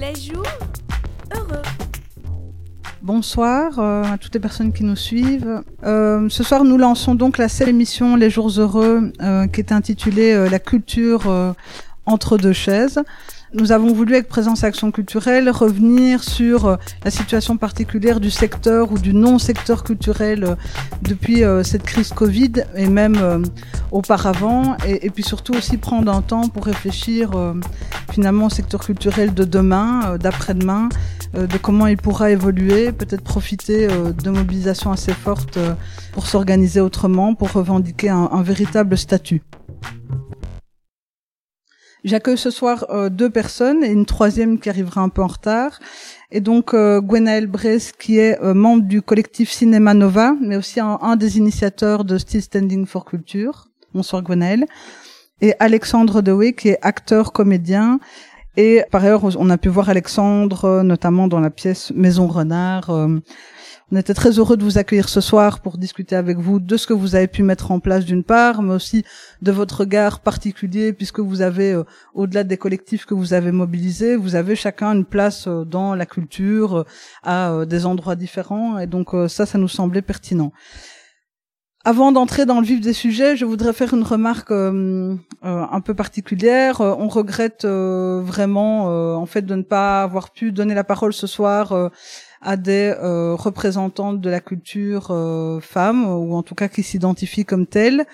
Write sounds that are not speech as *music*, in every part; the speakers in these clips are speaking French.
Les jours heureux. Bonsoir euh, à toutes les personnes qui nous suivent. Euh, ce soir, nous lançons donc la seule émission Les Jours Heureux, euh, qui est intitulée La culture entre deux chaises. Nous avons voulu, avec Présence Action Culturelle, revenir sur euh, la situation particulière du secteur ou du non-secteur culturel euh, depuis euh, cette crise Covid et même auparavant, et, puis surtout aussi prendre un temps pour réfléchir finalement au secteur culturel de demain, d'après-demain, de comment il pourra évoluer, peut-être profiter de mobilisations assez fortes pour s'organiser autrement, pour revendiquer un véritable statut. J'accueille ce soir euh, deux personnes et une troisième qui arrivera un peu en retard. Et donc euh, Gwenaël Bress qui est euh, membre du collectif Cinéma Nova, mais aussi un, un des initiateurs de Still Standing for Culture. Bonsoir Gwenaël. Et Alexandre Dewey qui est acteur, comédien. Et par ailleurs, on a pu voir Alexandre euh, notamment dans la pièce Maison Renard. On était très heureux de vous accueillir ce soir pour discuter avec vous de ce que vous avez pu mettre en place d'une part, mais aussi de votre regard particulier, puisque vous avez, euh, au-delà des collectifs que vous avez mobilisés, vous avez chacun une place euh, dans la culture, euh, à des endroits différents, et donc ça, ça nous semblait pertinent. Avant d'entrer dans le vif des sujets, je voudrais faire une remarque un peu particulière. On regrette vraiment, en fait, de ne pas avoir pu donner la parole ce soir à des euh, représentantes de la culture euh, femmes, ou en tout cas qui s'identifient comme telles.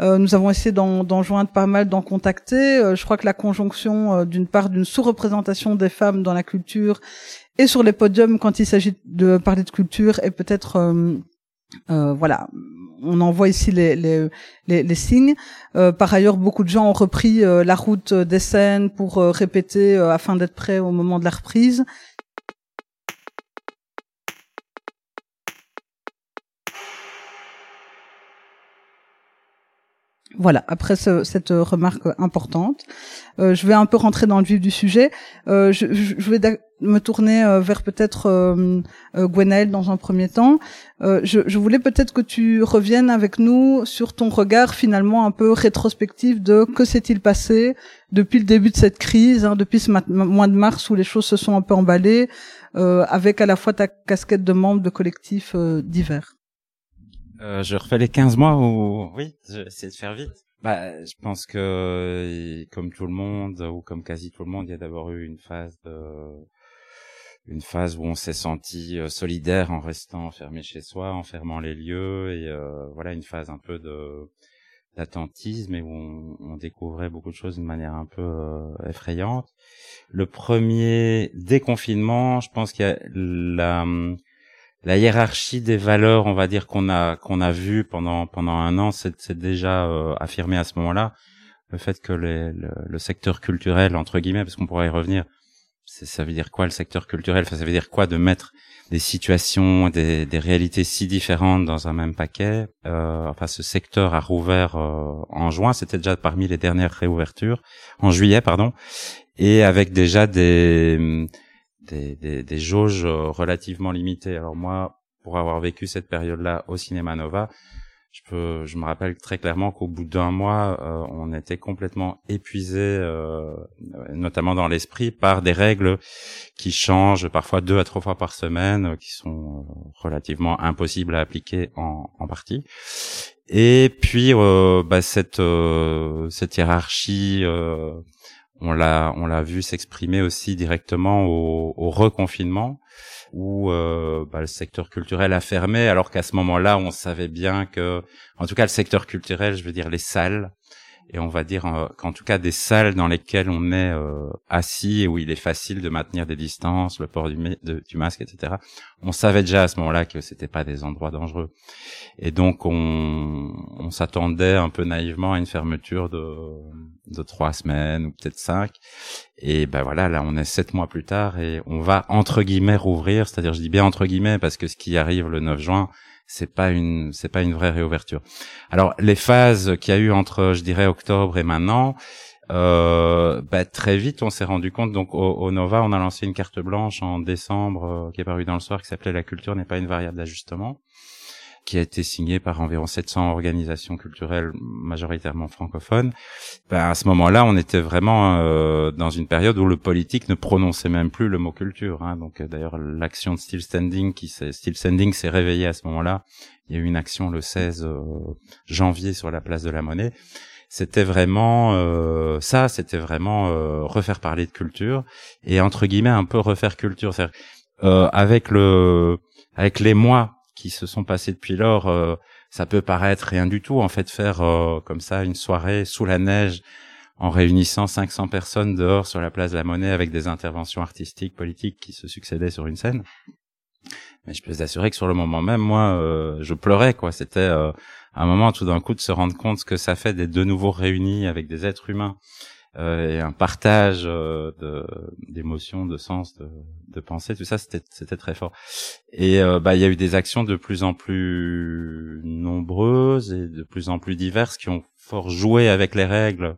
Euh, nous avons essayé d'en joindre pas mal, d'en contacter. Euh, je crois que la conjonction, euh, d'une part, d'une sous-représentation des femmes dans la culture et sur les podiums quand il s'agit de parler de culture est peut-être euh, voilà, on en voit ici les, les, les, les signes. Euh, par ailleurs, beaucoup de gens ont repris euh, la route des scènes pour euh, répéter afin d'être prêts au moment de la reprise. Voilà, après ce- cette remarque importante, euh, je vais un peu rentrer dans le vif du sujet. Euh, je, je- vais me tourner euh, vers peut-être euh, euh, Gwenaël dans un premier temps. Je, voulais peut-être que tu reviennes avec nous sur ton regard finalement un peu rétrospectif de que s'est-il passé depuis le début de cette crise, hein, depuis ce mois de mars où les choses se sont un peu emballées, avec à la fois ta casquette de membre de collectifs divers. Euh, je refais les 15 mois ou oui, je vais essayer de faire vite. Bah, je pense que euh, comme tout le monde ou comme quasi tout le monde, il y a d'abord eu une phase de une phase où on s'est senti euh, solidaire en restant enfermé chez soi, en fermant les lieux et euh, voilà une phase un peu de d'attentisme et où on, on découvrait beaucoup de choses d'une manière un peu euh, effrayante. Le premier déconfinement, je pense qu'il y a la la hiérarchie des valeurs, on va dire qu'on a qu'on a vu pendant pendant un an, c'est déjà euh, affirmé à ce moment-là. Le fait que les- le, le secteur culturel entre guillemets, parce qu'on pourrait y revenir, ça veut dire quoi le secteur culturel? Enfin, ça veut dire quoi de mettre des situations, des, des réalités si différentes dans un même paquet? Euh, Enfin, ce secteur a rouvert euh, en juin. C'était déjà parmi les dernières réouvertures en juillet, pardon, et avec déjà des des, des, des jauges euh, relativement limitées. Alors moi, pour avoir vécu cette période-là au Cinéma Nova, je peux, je me rappelle très clairement qu'au bout d'un mois, euh, on était complètement épuisé, euh, notamment dans l'esprit, par des règles qui changent parfois deux à trois fois par semaine, euh, qui sont euh, relativement impossibles à appliquer en, en partie. Et puis euh, bah, cette cette hiérarchie on l'a on l'a vu s'exprimer aussi directement au, au reconfinement où euh, bah, le secteur culturel a fermé alors qu'à ce moment-là on savait bien que en tout cas le secteur culturel je veux dire les salles et on va dire euh, qu'en tout cas des salles dans lesquelles on est euh, assis et où il est facile de maintenir des distances, le port du, du masque, etc. On savait déjà à ce moment-là que c'était pas des endroits dangereux, et donc on, on s'attendait un peu naïvement à une fermeture de, de trois semaines ou peut-être cinq, et ben voilà, là on est sept mois plus tard et on va entre guillemets rouvrir, c'est-à-dire je dis bien entre guillemets parce que ce qui arrive le 9 juin c'est pas une c'est pas une vraie réouverture. Alors les phases qu'il y a eu entre je dirais octobre et maintenant, euh, bah, très vite on s'est rendu compte donc au, Nova on a lancé une carte blanche en décembre euh, qui est parue dans le soir qui s'appelait la culture n'est pas une variable d'ajustement qui a été signé par environ 700 organisations culturelles majoritairement francophones, ben à ce moment-là, on était vraiment euh, dans une période où le politique ne prononçait même plus le mot culture. Hein. Donc euh, d'ailleurs, l'action de Still Standing, qui Still Standing s'est réveillée à ce moment-là. Il y a eu une action le 16 euh, janvier sur la place de la Monnaie. C'était vraiment ça, c'était vraiment refaire parler de culture et entre guillemets un peu refaire culture. avec le avec les mois qui se sont passés depuis lors, euh, ça peut paraître rien du tout. En fait, faire euh, comme ça une soirée sous la neige en réunissant 500 personnes dehors sur la place de la Monnaie avec des interventions artistiques, politiques qui se succédaient sur une scène. Mais je peux vous assurer que sur le moment même, moi, euh, je pleurais. quoi. C'était un moment tout d'un coup de se rendre compte ce que ça fait d'être de nouveau réunis avec des êtres humains euh, et un partage euh, d'émotions, de, sens, de, de pensée, tout ça, c'était c'était très fort. Et euh, bah il y a eu des actions de plus en plus nombreuses et de plus en plus diverses qui ont fort joué avec les règles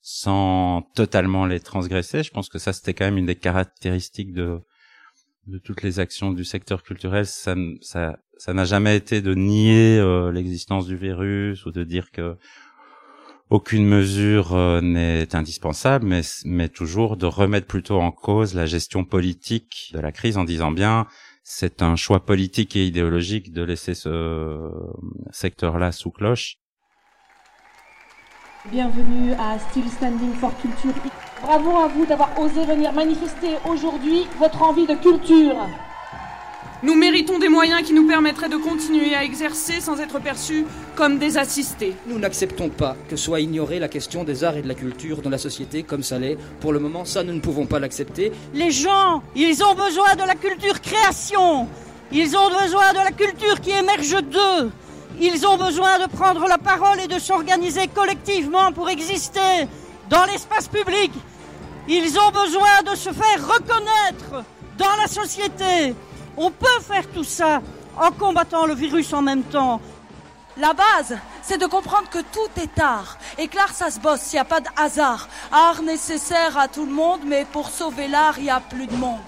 sans totalement les transgresser. Je pense que ça c'était quand même une des caractéristiques de de toutes les actions du secteur culturel. Ça ça ça n'a jamais été de nier euh, l'existence du virus ou de dire que aucune mesure euh, n'est indispensable, mais, mais toujours de remettre plutôt en cause la gestion politique de la crise en disant bien c'est un choix politique et idéologique de laisser ce secteur-là sous cloche. Bienvenue à Still Standing for Culture. Bravo à vous d'avoir osé venir manifester aujourd'hui votre envie de culture. Nous méritons des moyens qui nous permettraient de continuer à exercer sans être perçus comme des assistés. Nous n'acceptons pas que soit ignorée la question des arts et de la culture dans la société comme ça l'est. Pour le moment, ça, nous ne pouvons pas l'accepter. Les gens, ils ont besoin de la culture création. Ils ont besoin de la culture qui émerge d'eux. Ils ont besoin de prendre la parole et de s'organiser collectivement pour exister dans l'espace public. Ils ont besoin de se faire reconnaître dans la société. On peut faire tout ça en combattant le virus en même temps. La base, c'est de comprendre que tout est art. Et que l'art, ça se bosse, il n'y a pas de hasard. Art nécessaire à tout le monde, mais pour sauver l'art, il n'y a plus de monde.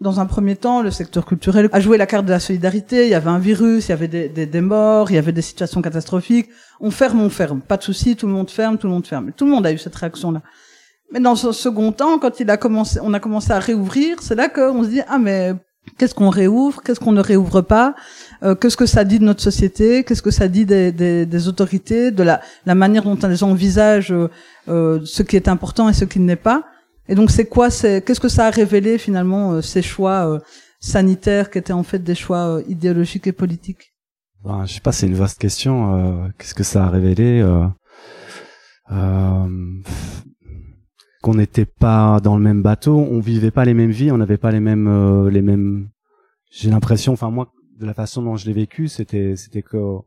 Dans un premier temps, le secteur culturel a joué la carte de la solidarité. Il y avait un virus, il y avait des, morts, il y avait des situations catastrophiques. On ferme, on ferme. Pas de souci, tout le monde ferme, tout le monde ferme. Tout le monde a eu cette réaction-là. Mais dans ce second temps, quand il a commencé, on a commencé à réouvrir, c'est là qu'on se dit ah mais qu'est-ce qu'on réouvre, qu'est-ce qu'on ne réouvre pas, euh, qu'est-ce que ça dit de notre société, qu'est-ce que ça dit des, des, des, autorités, de la, la manière dont les gens envisagent euh, euh, ce qui est important et ce qui ne l'est pas. Et donc c'est quoi, c'est qu'est-ce que ça a révélé finalement euh, ces choix euh, sanitaires qui étaient en fait des choix idéologiques et politiques? Ben, je sais pas, c'est une vaste question. qu'est-ce que ça a révélé qu'on n'était pas dans le même bateau, on vivait pas les mêmes vies, on n'avait pas les mêmes euh, les mêmes. J'ai l'impression, enfin moi, de la façon dont je l'ai vécu, c'était c'était que euh,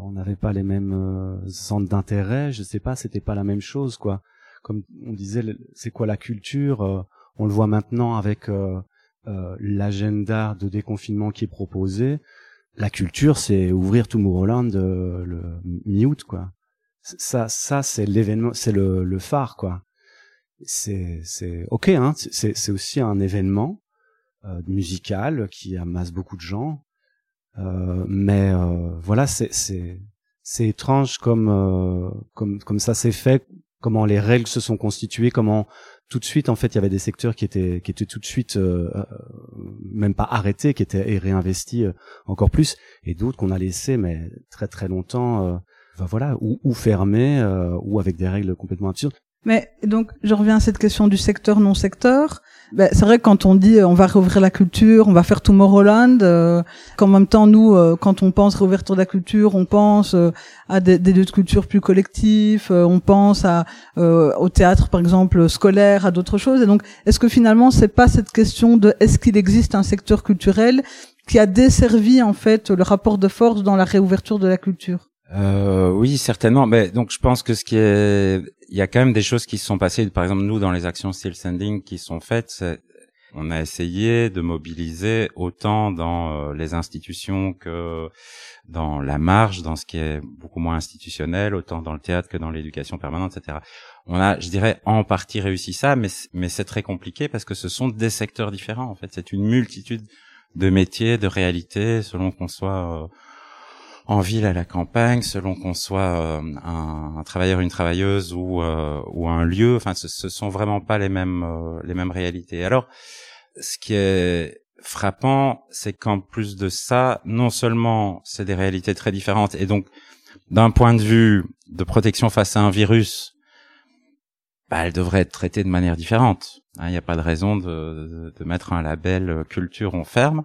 on n'avait pas les mêmes euh, centres d'intérêt. Je sais pas, c'était pas la même chose quoi. Comme on disait, c'est quoi la culture On le voit maintenant avec l'agenda de déconfinement qui est proposé. La culture, c'est ouvrir Tomorrowland le mi-août quoi. Ça, ça c'est l'événement, c'est le, le phare quoi c'est c'est ok hein. C'est c'est aussi un événement euh, musical qui amasse beaucoup de gens. Euh, mais euh, voilà c'est c'est c'est étrange comme euh, comme comme ça s'est fait comment les règles se sont constituées comment tout de suite en fait il y avait des secteurs qui étaient qui étaient tout de suite euh, même pas arrêtés qui étaient réinvestis encore plus et d'autres qu'on a laissés mais très très longtemps voilà ou, ou fermés ou avec des règles complètement absurdes Mais donc, je reviens à cette question du secteur non secteur. Ben, c'est vrai que quand on dit euh, on va réouvrir la culture, on va faire Tomorrowland, euh, qu'en même temps nous, euh, quand on pense réouverture de la culture, on pense euh, à des, des, lieux de culture plus collectifs, on pense à au théâtre par exemple scolaire, à d'autres choses. Et donc, est-ce que finalement c'est pas cette question de est-ce qu'il existe un secteur culturel qui a desservi en fait le rapport de force dans la réouverture de la culture? Euh, oui, certainement. Mais donc, je pense que ce qui est, il y a quand même des choses qui se sont passées. Par exemple, nous, dans les actions Still Sending qui sont faites, on a essayé de mobiliser autant dans euh, les institutions que dans la marge, dans ce qui est beaucoup moins institutionnel, autant dans le théâtre que dans l'éducation permanente, etc. On a, je dirais, en partie réussi ça, mais mais c'est très compliqué parce que ce sont des secteurs différents. En fait, c'est une multitude de métiers, de réalités, selon qu'on soit euh, en ville à la campagne, selon qu'on soit euh, un, un, travailleur, une travailleuse ou euh, ou un lieu. Enfin, ce, ce sont vraiment pas les mêmes euh, les mêmes réalités. Alors, ce qui est frappant, c'est qu'en plus de ça, non seulement c'est des réalités très différentes, et donc d'un point de vue de protection face à un virus, bah, elle devrait être traitée de manière différente. Il n'y a pas de raison de, de, mettre un label culture on ferme.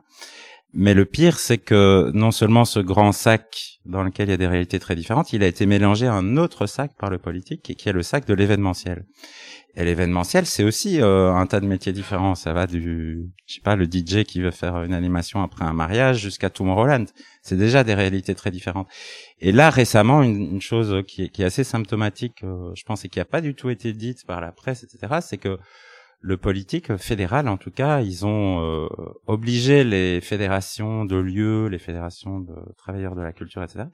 Mais le pire, c'est que non seulement ce grand sac dans lequel il y a des réalités très différentes, il a été mélangé à un autre sac par le politique, qui est le sac de l'événementiel. Et l'événementiel, c'est aussi euh, un tas de métiers différents. Ça va du, je sais pas, le DJ qui veut faire une animation après un mariage jusqu'à Tomorrowland. C'est déjà des réalités très différentes. Et là, récemment, une, chose qui est, qui est, assez symptomatique, euh, je pense, et qui n'a pas du tout été dite par la presse, etc., c'est que le politique fédéral, en tout cas, ils ont euh, obligé les fédérations de lieux, les fédérations de travailleurs de la culture, etc.,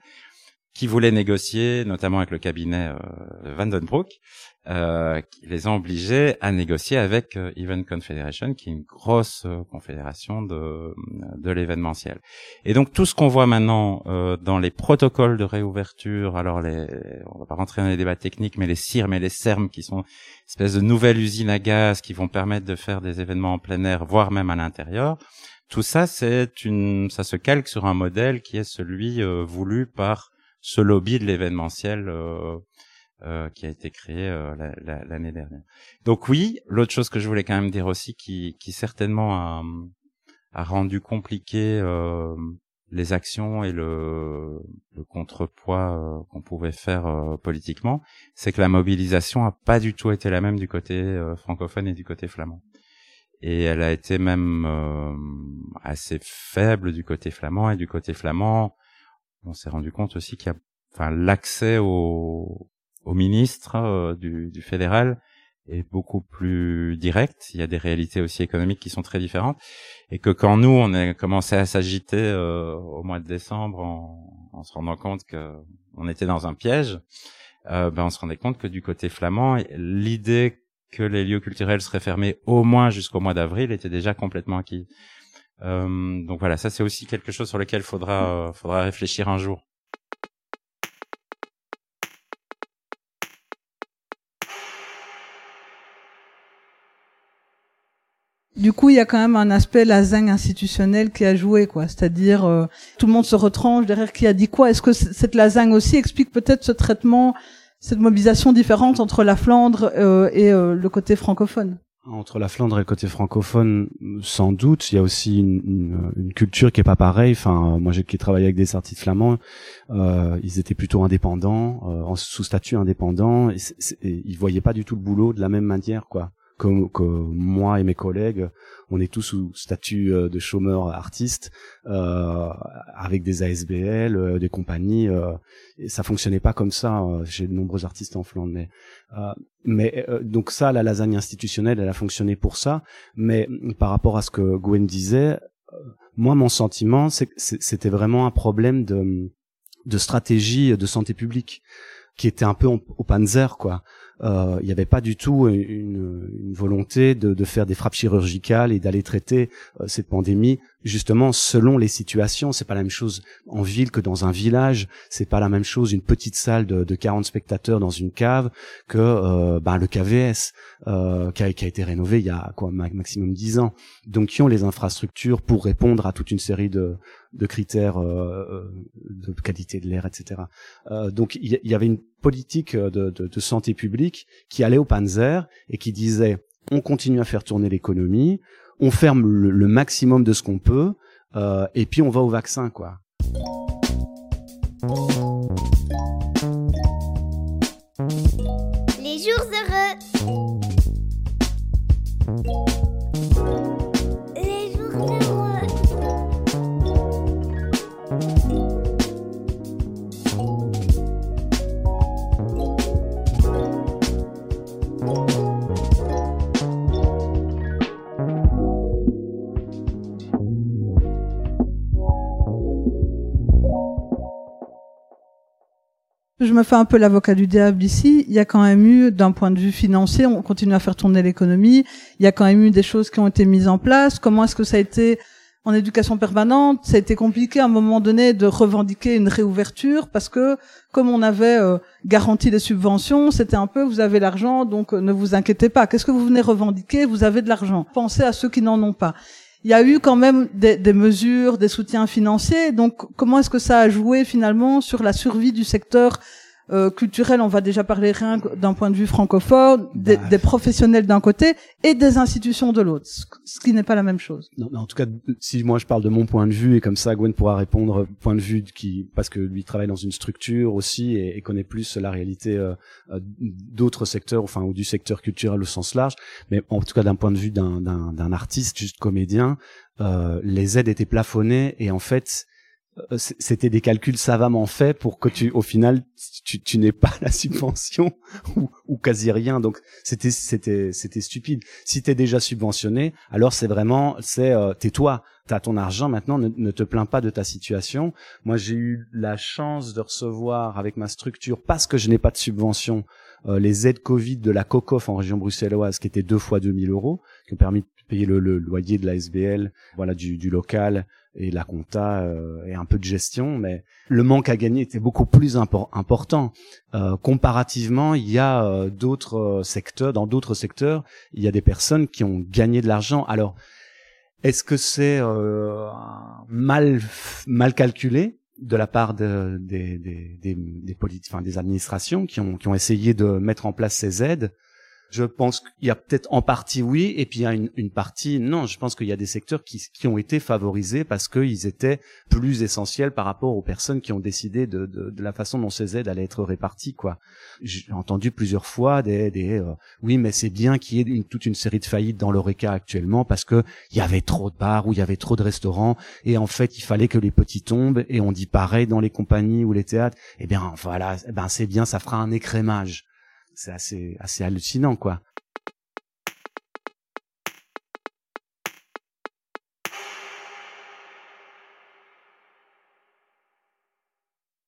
qui voulaient négocier, notamment avec le cabinet euh, Vandenbroek, euh, qui les ont obligés à négocier avec euh, Event Confederation, qui est une grosse euh, confédération de, de l'événementiel. Et donc tout ce qu'on voit maintenant euh, dans les protocoles de réouverture, alors les, on va pas rentrer dans les débats techniques, mais les CIRM et les CERM, qui sont espèces de nouvelles usines à gaz qui vont permettre de faire des événements en plein air, voire même à l'intérieur. Tout ça, c'est une, ça se calque sur un modèle qui est celui voulu par ce lobby de l'événementiel euh, euh, qui a été créé euh, l'année dernière. Donc oui, l'autre chose que je voulais quand même dire aussi, qui, qui certainement a, a rendu compliqué euh, les actions et le, le contrepoids euh, qu'on pouvait faire euh, politiquement, c'est que la mobilisation a pas du tout été la même du côté francophone et du côté flamand. Et elle a été même assez faible du côté flamand et du côté flamand on s'est rendu compte aussi qu'il y a, enfin, l'accès au, au ministre euh, du, du, fédéral est beaucoup plus direct. Il y a des réalités aussi économiques qui sont très différentes, et que quand nous on a commencé à s'agiter euh, au mois de décembre en, en, se rendant compte que on était dans un piège, euh, ben on se rendait compte que du côté flamand, l'idée que les lieux culturels seraient fermés au moins jusqu'au mois d'avril était déjà complètement acquise. Euh, donc voilà, ça c'est aussi quelque chose sur lequel faudra faudra réfléchir un jour. Du coup, il y a quand même un aspect lasagne institutionnel qui a joué, quoi. C'est-à-dire, euh, tout le monde se retranche derrière qui a dit quoi. Est-ce que cette lasagne aussi explique peut-être ce traitement, cette mobilisation différente entre la Flandre euh, et euh, le côté francophone? Entre la Flandre et le côté francophone, sans doute, il y a aussi une, une, une culture qui est pas pareille. Enfin, moi, j'ai travaillé avec des artistes flamands, euh, ils étaient plutôt indépendants, euh, en sous statut indépendant, et, et, ils voyaient pas du tout le boulot de la même manière, quoi comme que moi et mes collègues, on est tous sous statut euh, de chômeurs artistes, euh, avec des ASBL, euh, des compagnies. Euh, et ça fonctionnait pas comme ça euh, chez de nombreux artistes en Flandre. Mais, mais donc ça, la lasagne institutionnelle, elle a fonctionné pour ça. Mais par rapport à ce que Gwen disait, moi, mon sentiment, c'était vraiment un problème de, de stratégie de santé publique qui était un peu au panzer, quoi euh, il n'y avait pas du tout une, une volonté de, de, faire des frappes chirurgicales et d'aller traiter euh, cette pandémie justement selon les situations c'est pas la même chose en ville que dans un village. C'est pas la même chose une petite salle de, de 40 spectateurs dans une cave que euh, ben, le KVS euh, qui, a, qui, a, été rénové il y a quoi maximum 10 ans. Donc qui ont les infrastructures pour répondre à toute une série de, de critères euh, euh de qualité de l'air etc euh, donc il y, avait une politique de, de santé publique qui allait au Panzer et qui disait on continue à faire tourner l'économie on ferme le, maximum de ce qu'on peut, euh, et puis on va au vaccin, quoi. Je me fais un peu l'avocat du diable ici. Il y a quand même eu, d'un point de vue financier, on continue à faire tourner l'économie. Il y a quand même eu des choses qui ont été mises en place. Comment est-ce que ça a été en éducation permanente? Ça a été compliqué à un moment donné de revendiquer une réouverture parce que, comme on avait euh, garanti les subventions, c'était un peu vous avez l'argent, donc euh, ne vous inquiétez pas. Qu'est-ce que vous venez revendiquer? Vous avez de l'argent. Pensez à ceux qui n'en ont pas il y a eu quand même des, mesures, des soutiens financiers. Donc, comment est-ce que ça a joué finalement sur la survie du secteur euh, culturel On va déjà parler rien d'un point de vue francophone, des, bah. des professionnels d'un côté et des institutions de l'autre, ce qui n'est pas la même chose. Non, en tout cas, si moi je parle de mon point de vue et comme ça, Gwen pourra répondre point de vue qui parce que lui travaille dans une structure aussi et, et connaît plus la réalité euh, d'autres secteurs, enfin ou du secteur culturel au sens large. Mais en tout cas, d'un point de vue d'un artiste, juste comédien, euh, les aides étaient plafonnées et en fait c'était des calculs savamment faits pour que tu, au final, tu, tu n'aies pas *laughs* la subvention ou, ou quasi rien. Donc c'était c'était c'était stupide. Si t'es déjà subventionné, alors c'est vraiment c'est euh, tais-toi, t'as ton argent maintenant, ne, ne, te plains pas de ta situation. Moi j'ai eu la chance de recevoir avec ma structure parce que je n'ai pas de subvention euh, les aides Covid de la COCOF en région bruxelloise qui étaient deux fois 2000 euros, qui ont permis payer le, le loyer de la SBL, voilà du, du local et la compta euh, et un peu de gestion, mais le manque à gagner était beaucoup plus impor important. Euh, comparativement, il y a euh, d'autres euh, secteurs, dans d'autres secteurs, il y a des personnes qui ont gagné de l'argent. Alors, est-ce que c'est euh, mal mal calculé de la part de, des des des, des, enfin, des administrations qui ont qui ont essayé de mettre en place ces aides? Je pense qu'il y a peut-être en partie oui, et puis il y a une, une partie non. Je pense qu'il y a des secteurs qui, qui ont été favorisés parce qu'ils étaient plus essentiels par rapport aux personnes qui ont décidé de, de, de la façon dont ces aides allaient être réparties. Quoi. J'ai entendu plusieurs fois des, des euh, oui, mais c'est bien qu'il y ait une, toute une série de faillites dans l'Oreca actuellement parce que il y avait trop de bars ou il y avait trop de restaurants et en fait il fallait que les petits tombent et on dit pareil dans les compagnies ou les théâtres. Eh bien voilà, eh ben c'est bien, ça fera un écrémage c'est assez hallucinant quoi.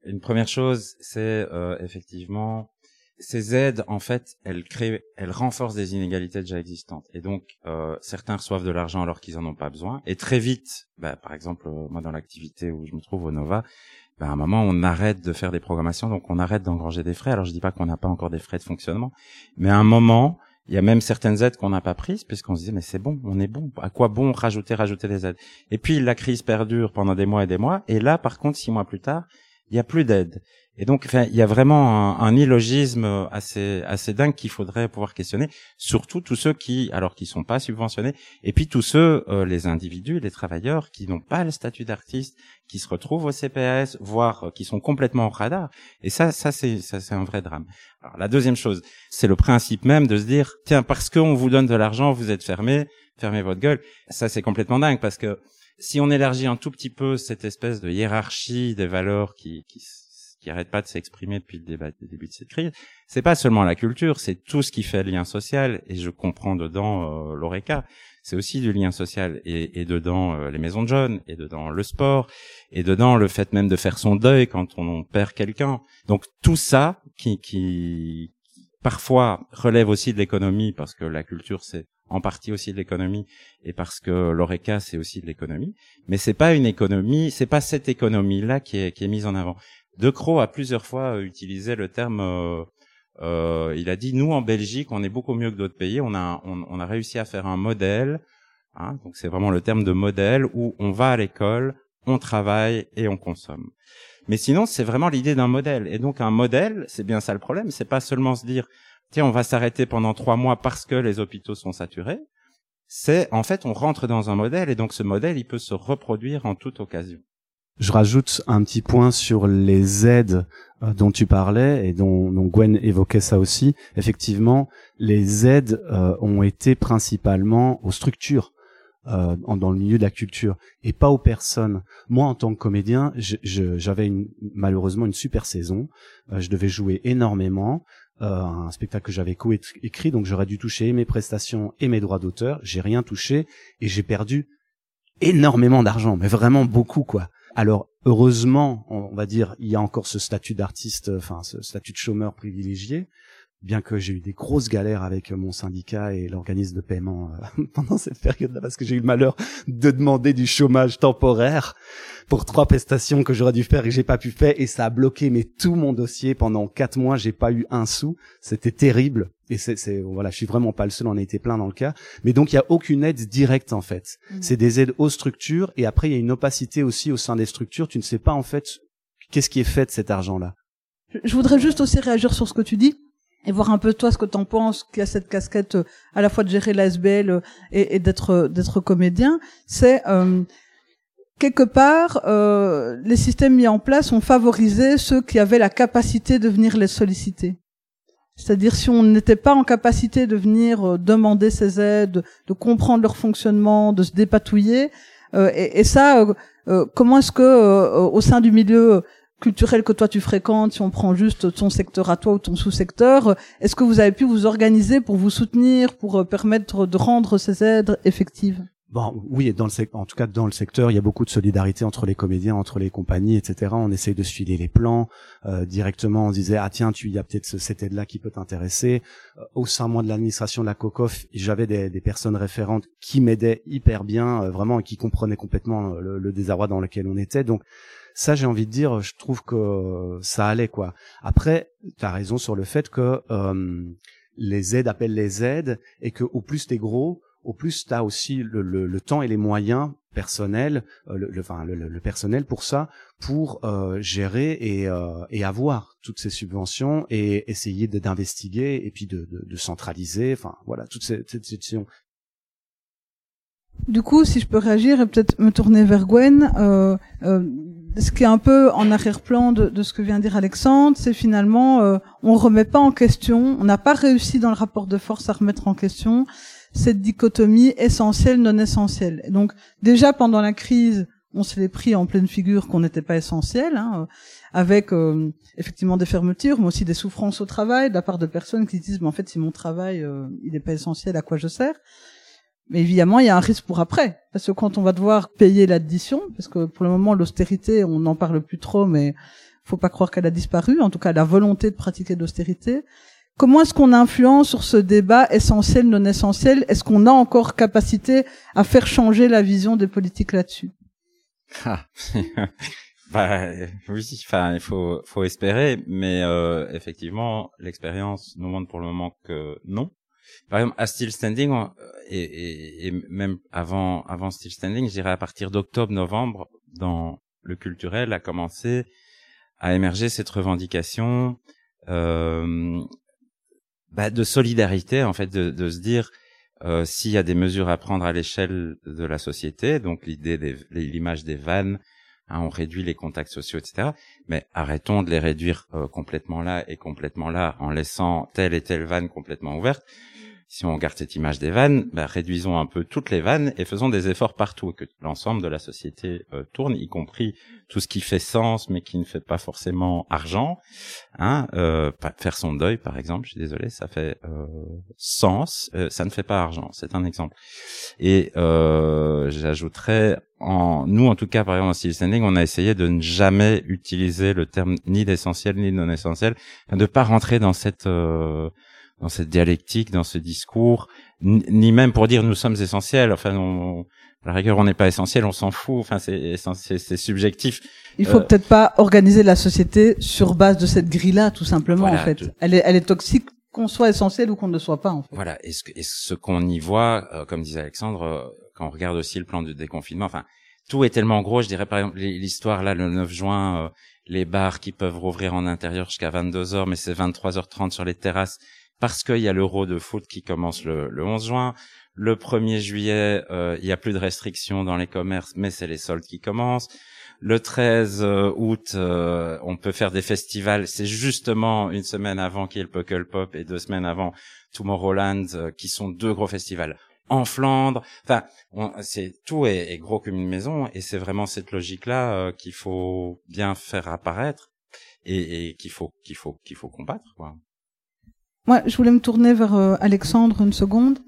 Une première chose, c'est euh, effectivement ces aides, en fait, elles créent, elles renforcent des inégalités déjà existantes. Et donc, euh, certains reçoivent de l'argent alors qu'ils en ont pas besoin. Et très vite, bah, par exemple, euh, moi dans l'activité où je me trouve au Nova, ben, à un moment, on arrête de faire des programmations, donc on arrête d'engranger des frais. Alors, je dis pas qu'on n'a pas encore des frais de fonctionnement, mais à un moment, il y a même certaines aides qu'on n'a pas prises, puisqu'on se disait, mais c'est bon, on est bon. À quoi bon rajouter, rajouter des aides? Et puis, la crise perdure pendant des mois et des mois, et là, par contre, six mois plus tard, il n'y a plus d'aide. Et donc, il y a vraiment un, un illogisme assez assez dingue qu'il faudrait pouvoir questionner. Surtout tous ceux qui, alors qui sont pas subventionnés, et puis tous ceux, euh, les individus, les travailleurs qui n'ont pas le statut d'artiste, qui se retrouvent au CPS, voire euh, qui sont complètement au radar. Et ça, ça c'est ça c'est un vrai drame. Alors la deuxième chose, c'est le principe même de se dire, tiens, parce qu'on vous donne de l'argent, vous êtes fermé, fermez votre gueule. Ça c'est complètement dingue parce que si on élargit un tout petit peu cette espèce de hiérarchie des valeurs qui, qui qui arrête pas de s'exprimer depuis le début de cette crise, c'est pas seulement la culture, c'est tout ce qui fait le lien social, et je comprends dedans euh, l'ORECA, c'est aussi du lien social, et, et dedans euh, les maisons de jeunes, et dedans le sport, et dedans le fait même de faire son deuil quand on perd quelqu'un. Donc tout ça qui, qui parfois relève aussi de l'économie, parce que la culture c'est en partie aussi de l'économie et parce que l'oreca c'est aussi de l'économie, mais c'est pas une économie, c'est pas cette économie là qui est, qui est mise en avant. De Croo a plusieurs fois utilisé le terme euh, euh, il a dit nous en Belgique, on est beaucoup mieux que d'autres pays. On a on, a réussi à faire un modèle. Hein, donc c'est vraiment le terme de modèle où on va à l'école, on travaille et on consomme. Mais sinon, c'est vraiment l'idée d'un modèle. Et donc un modèle, c'est bien ça le problème. C'est pas seulement se dire tiens on va s'arrêter pendant trois mois parce que les hôpitaux sont saturés. C'est en fait on rentre dans un modèle et donc ce modèle il peut se reproduire en toute occasion. Je rajoute un petit point sur les aides euh, dont tu parlais et dont, Gwen évoquait ça aussi. Effectivement, les aides euh, ont été principalement aux structures. Euh, dans le milieu de la culture et pas aux personnes. Moi, en tant que comédien, j'avais malheureusement une super saison. je devais jouer énormément. Un spectacle que j'avais co-écrit, donc j'aurais dû toucher mes prestations et mes droits d'auteur. J'ai rien touché et j'ai perdu énormément d'argent, mais vraiment beaucoup quoi. Alors heureusement, on va dire, il y a encore ce statut d'artiste, enfin ce statut de chômeur privilégié, bien que j'ai eu des grosses galères avec mon syndicat et l'organisme de paiement euh, *laughs* pendant cette période-là, parce que j'ai eu le malheur de demander du chômage temporaire pour trois prestations que j'aurais dû faire et que j'ai pas pu faire, et ça a bloqué mais tout mon dossier pendant quatre mois. J'ai pas eu un sou, c'était terrible. Et c'est, voilà, je suis vraiment pas le seul, on a été plein dans le cas. Mais donc il y a aucune aide directe en fait. Mmh. C'est des aides aux structures, et après il y a une opacité aussi au sein des structures. Tu ne sais pas en fait qu'est-ce qui est fait de cet argent-là. Je voudrais juste aussi réagir sur ce que tu dis et voir un peu toi ce que t'en penses qu'il y a cette casquette euh, à la fois de gérer l'ASBL euh, et, et d'être euh, d'être comédien. C'est quelque part les systèmes mis en place ont favorisé ceux qui avaient la capacité de venir les solliciter. C'est-à-dire si on n'était pas en capacité de venir demander ces aides de comprendre leur fonctionnement de se dépatouiller et, et, ça comment est-ce que au sein du milieu culturel que toi tu fréquentes, si on prend juste ton secteur à toi ou ton sous-secteur, est-ce que vous avez pu vous organiser pour vous soutenir, pour euh, permettre de rendre ces aides effectives? Bon, oui, dans le en tout cas dans le secteur, il y a beaucoup de solidarité entre les comédiens, entre les compagnies, etc. On essaye de se filer les plans euh, directement. On disait ah tiens, tu y a peut-être cette aide-là qui peut t'intéresser. Euh, au sein moi de l'administration de la COCOF, j'avais des, des, personnes référentes qui m'aidaient hyper bien, vraiment, et qui comprenaient complètement le, le, désarroi dans lequel on était. Donc ça j'ai envie de dire je trouve que ça allait quoi. Après tu as raison sur le fait que euh, les aides appellent les aides et que au plus t'es gros au plus tu as aussi le, le, le, temps et les moyens personnels euh, le, enfin, le, personnel pour ça pour euh, gérer et, euh, et avoir toutes ces subventions et essayer d'investiguer et puis de, de, de, centraliser enfin voilà toute cette, cette, cette du coup, si je peux réagir et peut-être me tourner vers Gwen, euh, euh, ce qui est un peu en arrière-plan de, ce que vient dire Alexandre, c'est finalement euh, on remet pas en question, on n'a pas réussi dans le rapport de force à remettre en question cette dichotomie essentielle non essentielle. Donc déjà pendant la crise, on s'est les pris en pleine figure qu'on n'était pas essentiel, hein, avec euh, effectivement des fermetures, mais aussi des souffrances au travail de la part de personnes qui disent mais en fait si mon travail euh, il n'est pas essentiel, à quoi je sers? Mais évidemment, il y a un risque pour après, parce que quand on va devoir payer l'addition, parce que pour le moment l'austérité, on n'en parle plus trop, mais faut pas croire qu'elle a disparu. En tout cas, la volonté de pratiquer l'austérité. Comment est-ce qu'on influence sur ce débat essentiel, non essentiel? Est-ce qu'on a encore capacité à faire changer la vision des politiques là-dessus? Ah. *laughs* bah, oui, enfin, il faut, faut espérer, mais euh, effectivement, l'expérience nous montre pour le moment que non. Par exemple, à Still Standing, euh, et, même avant, avant Still Standing, je dirais à partir d'octobre-novembre, dans le culturel, a commencé à émerger cette revendication euh, bah, de solidarité, en fait, de, de se dire euh, s'il y a des mesures à prendre à l'échelle de la société, donc l'idée, l'image des vannes, hein, on réduit les contacts sociaux, etc. Mais arrêtons de les réduire euh, complètement là et complètement là en laissant telle et telle vanne complètement ouverte si on garde cette image des vannes, bah, réduisons un peu toutes les vannes et faisons des efforts partout, que l'ensemble de la société euh, tourne, y compris tout ce qui fait sens mais qui ne fait pas forcément argent. Hein, euh, faire son deuil, par exemple, je suis désolé, ça fait euh, sens, euh, ça ne fait pas argent. C'est un exemple. Et euh, j'ajouterais, en nous en tout cas, par exemple en style standing, on a essayé de ne jamais utiliser le terme ni d'essentiel ni de non essentiel, de pas rentrer dans cette dans cette dialectique, dans ce discours, ni même pour dire nous sommes essentiels. Enfin, on, à la rigueur, on n'est pas essentiel, on s'en fout. Enfin, c'est subjectif. Il faut euh, peut-être pas organiser la société sur base de cette grille-là, tout simplement. en fait, elle est elle est toxique qu'on soit essentiel ou qu'on ne soit pas. En fait. Voilà. Et ce, ce qu'on y voit, euh, comme disait Alexandre, euh, quand on regarde aussi le plan de déconfinement, enfin, tout est tellement gros. Je dirais par exemple l'histoire là, le 9 juin, les bars qui peuvent rouvrir en intérieur jusqu'à 22 h mais c'est 23h30 sur les terrasses parce qu'il y a l'Euro de foot qui commence le, le 11 juin. Le 1er juillet, euh, il y a plus de restrictions dans les commerces, mais c'est les soldes qui commencent. Le 13 euh, août, euh, on peut faire des festivals. C'est justement une semaine avant qu'il y ait le Puckle Pop et deux semaines avant Tomorrowland, qui sont deux gros festivals en Flandre. Enfin, c'est tout est, est, gros comme une maison, et c'est vraiment cette logique-là qu'il faut bien faire apparaître et, et qu'il faut qu'il faut qu'il faut combattre. Quoi. Moi, je voulais me tourner vers euh, Alexandre une seconde.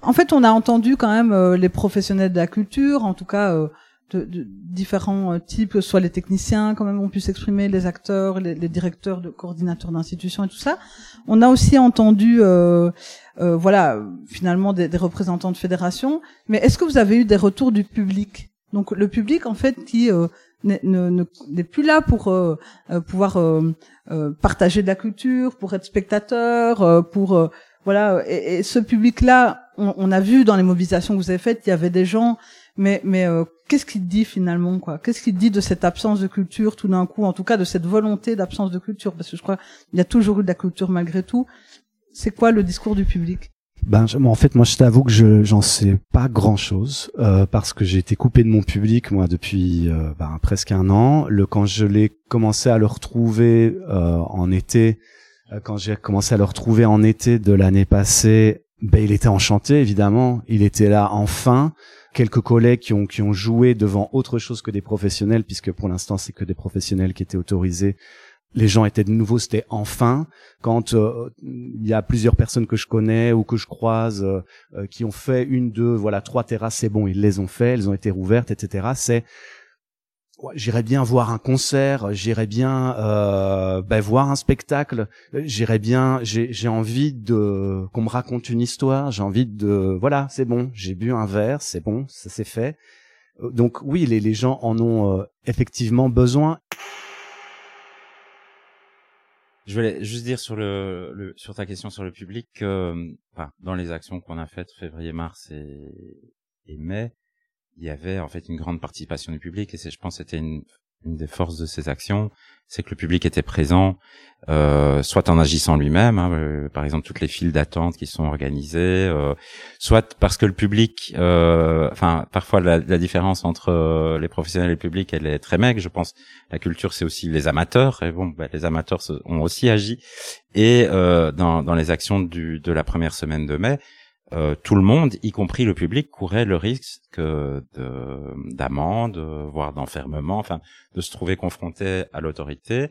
En fait, on a entendu quand même euh, les professionnels de la culture, en tout cas euh, de, de, différents types, soit les techniciens, quand même, ont pu s'exprimer, les acteurs, les, les, directeurs, de coordinateurs d'institutions et tout ça. On a aussi entendu, voilà, finalement des, des, représentants de fédérations. Mais est-ce que vous avez eu des retours du public? Donc le public, en fait, qui n'est plus là pour euh, euh, pouvoir euh, partager de la culture, pour être spectateur, pour voilà. Et, ce public-là, on, on, a vu dans les mobilisations que vous avez faites, il y avait des gens, mais mais qu'est-ce qu'il dit finalement quoi? Qu'est-ce qu'il dit de cette absence de culture tout d'un coup, en tout cas de cette volonté d'absence de culture? Parce que je crois qu'il y a toujours eu de la culture malgré tout. C'est quoi le discours du public? Ben, en fait, moi, je t'avoue que je j'en sais pas grand-chose euh, parce que j'ai été coupé de mon public moi depuis euh, ben, presque un an. Le quand je l'ai commencé à le retrouver euh, en été, euh, quand j'ai commencé à le retrouver en été de l'année passée, ben il était enchanté évidemment. Il était là enfin. Quelques collègues qui ont qui ont joué devant autre chose que des professionnels puisque pour l'instant c'est que des professionnels qui étaient autorisés les gens étaient de nouveau, c'était enfin. Quand euh, il y a plusieurs personnes que je connais ou que je croise euh, euh, qui ont fait une, deux, voilà, trois terrasses, c'est bon, ils les ont fait, elles ont été rouvertes, etc. C'est j'irais bien voir un concert, j'irais bien ben, voir un spectacle, j'irais bien, j'ai envie de qu'on me raconte une histoire, j'ai envie de, voilà, c'est bon, j'ai bu un verre, c'est bon, ça s'est fait. Donc oui, les, les gens en ont effectivement besoin. Je voulais juste dire sur le, sur ta question sur le public que, enfin, dans les actions qu'on a faites février, mars et, et mai, il y avait en fait une grande participation du public et c'est, je pense, c'était une, une des forces de ces actions, c'est que le public était présent, euh, soit en agissant lui-même, hein, euh, par exemple toutes les files d'attente qui sont organisées, euh, soit parce que le public, euh, enfin parfois la, la, différence entre euh, les professionnels et le public, elle est très maigre. Je pense la culture c'est aussi les amateurs et bon, bah, les amateurs ont aussi agi et dans, dans les actions du, de la première semaine de mai, euh, tout le monde, y compris le public, courait le risque d'amende, voire d'enfermement, enfin, de se trouver confronté à l'autorité.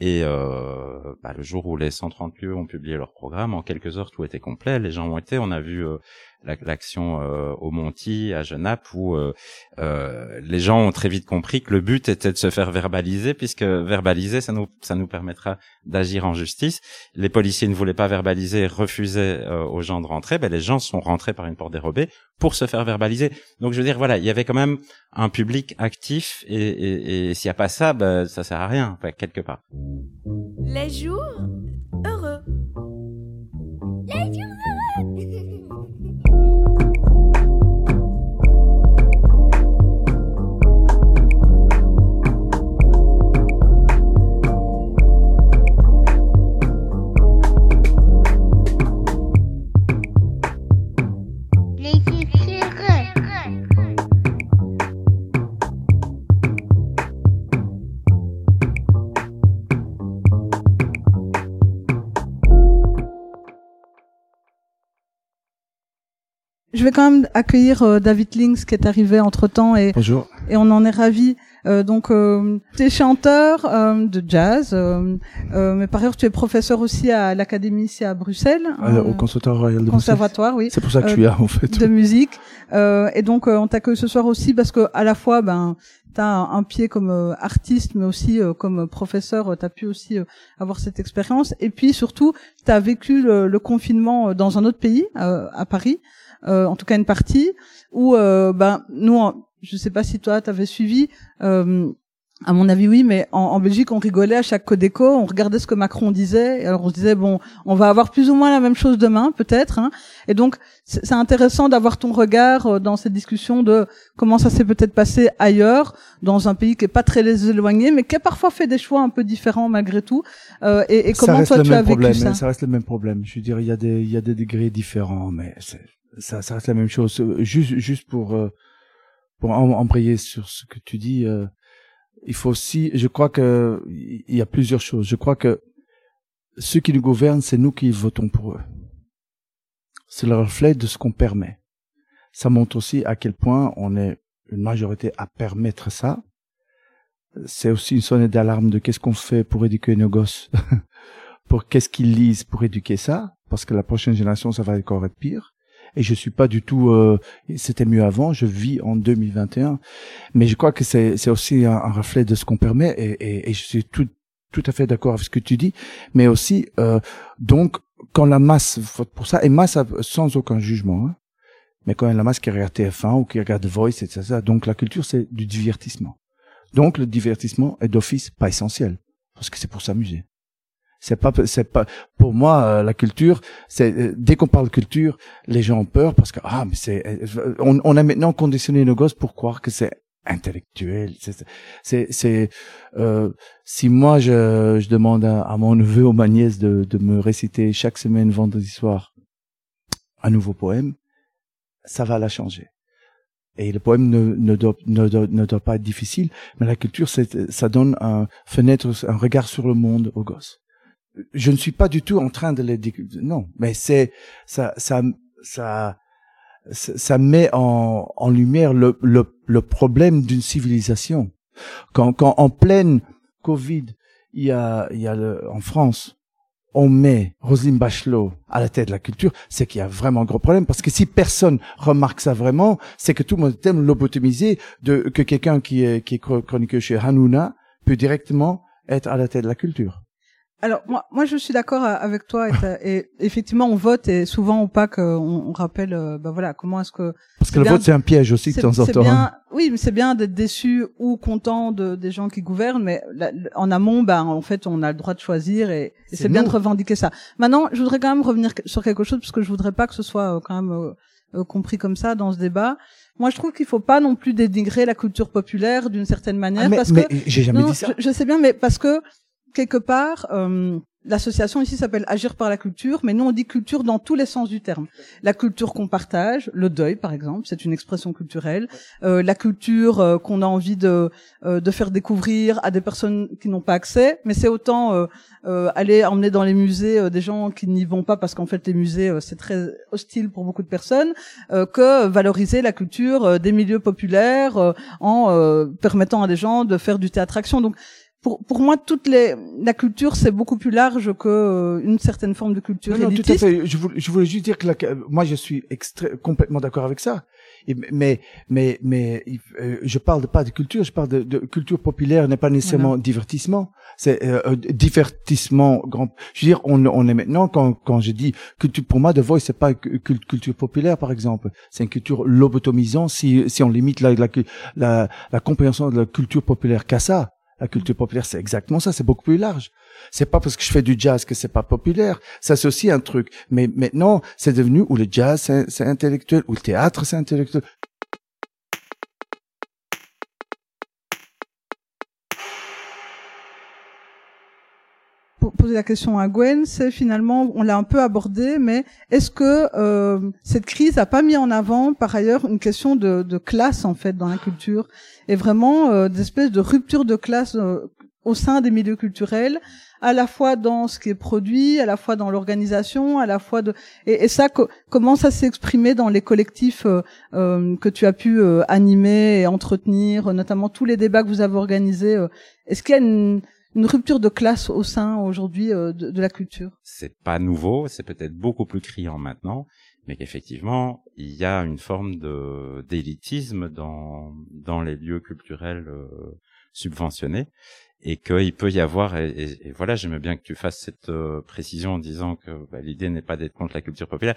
Et euh, bah, le jour où les 130 lieux ont publié leur programme, en quelques heures, tout était complet. Les gens ont été. On a vu euh, l'action euh, au Monty, à Genappe, où euh, euh, les gens ont très vite compris que le but était de se faire verbaliser, puisque verbaliser, ça nous, ça nous permettra d'agir en justice. Les policiers ne voulaient pas verbaliser, refusaient aux gens de rentrer. Ben, les gens sont rentrés par une porte dérobée pour se faire verbaliser. Donc je veux dire, voilà, il y avait quand même un public actif, et, et, et s'il n'y a pas ça, ben, ça sert à rien, quelque part. Les jours heureux. Vais quand même accueillir euh, David Links qui est arrivé entre temps et Bonjour. et on en est ravi. Euh, donc, euh, tu es chanteur euh, de jazz, euh, mais par ailleurs, tu es professeur aussi à l'Académie ici à Bruxelles. au Conservatoire Royal de Conservatoire, oui. C'est pour ça que je suis là, en fait. De musique. et donc, on t'accueille ce soir aussi parce que à la fois, ben, tu as un, un, pied comme euh, artiste, mais aussi euh, comme professeur, tu as pu aussi avoir cette expérience. Et puis surtout, tu as vécu le, le, confinement dans un autre pays, à Paris, en tout cas une partie, où ben nous, je sais pas si toi, tu avais suivi. À mon avis, oui, mais en, en, Belgique, on rigolait à chaque Codeco, on regardait ce que Macron disait, et alors on se disait bon, on va avoir plus ou moins la même chose demain, peut-être. Hein. Et donc, c'est intéressant d'avoir ton regard euh, dans cette discussion de comment ça s'est peut-être passé ailleurs, dans un pays qui est pas très éloigné, mais qui a parfois fait des choix un peu différents malgré tout. Euh, et, et comment toi tu as vécu problème, ça? Ça reste le même problème. Je veux dire, il y a des, il y a des degrés différents, mais ça, ça reste la même chose. Juste, juste pour euh, pour embrayer sur ce que tu dis. Euh, il faut aussi, je crois que il y a plusieurs choses. Je crois que ceux qui nous gouvernent, c'est nous qui votons pour eux. C'est le reflet de ce qu'on permet. Ça montre aussi à quel point on est une majorité à permettre ça. C'est aussi une sonnette d'alarme de qu'est-ce qu'on fait pour éduquer nos gosses, *laughs* pour qu'est-ce qu'ils lisent pour éduquer ça, parce que la prochaine génération, ça va encore être pire et je suis pas du tout euh, c'était mieux avant je vis en 2021 mais je crois que c'est aussi un, reflet de ce qu'on permet et, et, et, je suis tout tout à fait d'accord avec ce que tu dis. Mais aussi euh, donc quand la masse vote pour ça et masse sans aucun jugement hein, mais quand la masse qui regarde TF1 ou qui regarde Voice etc donc la culture c'est du divertissement. Donc le divertissement est d'office pas essentiel parce que c'est pour s'amuser c'est pas, c'est pas. Pour moi, euh, la culture, c'est euh, dès qu'on parle culture, les gens ont peur parce que ah, mais c'est, euh, on, on, a maintenant conditionné nos gosses pour croire que c'est intellectuel. C'est, c'est, si moi je, je demande à, mon neveu ou ma nièce de, de me réciter chaque semaine vendredi soir un nouveau poème, ça va la changer. Et le poème ne, ne, doit, ne, doit, ne doit pas être difficile, mais la culture, ça donne un fenêtre, un regard sur le monde aux gosses je ne suis pas du tout en train de les non, mais c'est ça ça ça ça met en, en lumière le, le, le problème d'une civilisation. Quand, quand en pleine Covid, il y a, il y a le, en France, on met Roselyne Bachelot à la tête de la culture, c'est qu'il y a vraiment un gros problème. Parce que si personne remarque ça vraiment, c'est que tout le monde aime lobotomiser de, que quelqu'un qui est, qui est chroniqueur chez Hanouna peut directement être à la tête de la culture. Alors moi, moi je suis d'accord avec toi et, effectivement on vote et souvent ou pas qu'on on rappelle euh, ben voilà comment est-ce que parce que le vote c'est un piège aussi de temps en temps. Bien, oui mais c'est bien d'être déçu ou content de, des gens qui gouvernent mais en amont ben en fait on a le droit de choisir et, c'est bien de revendiquer ça. Maintenant je voudrais quand même revenir sur quelque chose parce que je voudrais pas que ce soit euh, quand même euh, compris comme ça dans ce débat. Moi, je trouve qu'il faut pas non plus dénigrer la culture populaire d'une certaine manière ah, mais, parce mais que j'ai jamais dit ça. Je, je, sais bien, mais parce que quelque part, euh, l'association ici s'appelle Agir par la culture, mais nous on dit culture dans tous les sens du terme. La culture qu'on partage, le deuil par exemple, c'est une expression culturelle. Euh, la culture euh, qu'on a envie de de faire découvrir à des personnes qui n'ont pas accès, mais c'est autant aller emmener dans les musées des gens qui n'y vont pas parce qu'en fait les musées c'est très hostile pour beaucoup de personnes, que valoriser la culture des milieux populaires en permettant à des gens de faire du théâtre action. Pour, pour moi, toute les, la culture, c'est beaucoup plus large que euh, une certaine forme de culture non, non, tout à fait. Je voulais, je voulais juste dire que la, moi, je suis complètement d'accord avec ça. Et, mais, mais, mais, euh, je parle de, pas de culture, je parle de, de culture populaire, n'est pas nécessairement divertissement. C'est euh, euh, divertissement grand. Je veux dire, on, on est maintenant quand, quand je dis culture, pour moi, The Voice, c'est pas culture populaire, par exemple. C'est une culture lobotomisante si, si on limite la, la, la, la compréhension de la culture populaire qu'à ça. La culture populaire, c'est exactement ça, c'est beaucoup plus large. C'est pas parce que je fais du jazz que c'est pas populaire. Ça, c'est aussi un truc. Mais maintenant, c'est devenu où le jazz, c'est intellectuel, où le théâtre, c'est intellectuel. Poser la question à Gwen, c'est finalement, on l'a un peu abordé, mais est-ce que euh, cette crise a pas mis en avant, par ailleurs, une question de, de classe en fait dans la culture et vraiment euh, des espèces de rupture de classe euh, au sein des milieux culturels, à la fois dans ce qui est produit, à la fois dans l'organisation, à la fois de et, et ça comment ça s'est exprimé dans les collectifs euh, euh que tu as pu euh, animer et entretenir, notamment tous les débats que vous avez organisés. Est-ce qu'il y a une, une, rupture de classe au sein aujourd'hui de, de, la culture C'est pas nouveau, c'est peut-être beaucoup plus criant maintenant, mais qu'effectivement, il y a une forme de d'élitisme dans dans les lieux culturels euh, subventionnés et qu'il peut y avoir et, voilà, j'aimais bien que tu fasses cette euh, précision en disant que bah, l'idée n'est pas d'être contre la culture populaire.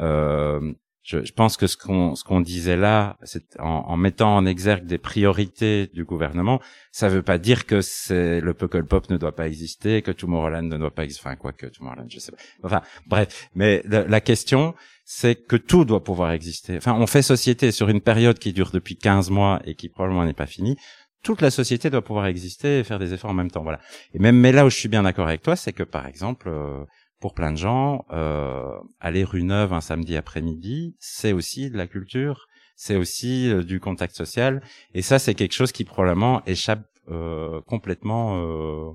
Euh, je, je pense que ce qu'on ce qu'on disait là, c'est en, en mettant en exergue des priorités du gouvernement, ça veut pas dire que c'est le Pop ne doit pas exister, que Tomorrowland ne doit pas exister, enfin quoi que Tomorrowland, je sais pas. Enfin bref, mais la, la question c'est que tout doit pouvoir exister. Enfin, on fait société sur une période qui dure depuis 15 mois et qui probablement n'est pas finie. Toute la société doit pouvoir exister et faire des efforts en même temps. Voilà. Et même, mais là où je suis bien d'accord avec toi, c'est que par exemple, euh, pour plein de gens, euh, aller rue Neuve un samedi après-midi, c'est aussi de la culture, c'est aussi euh, du contact social. Et ça, c'est quelque chose qui probablement échappe euh, complètement euh,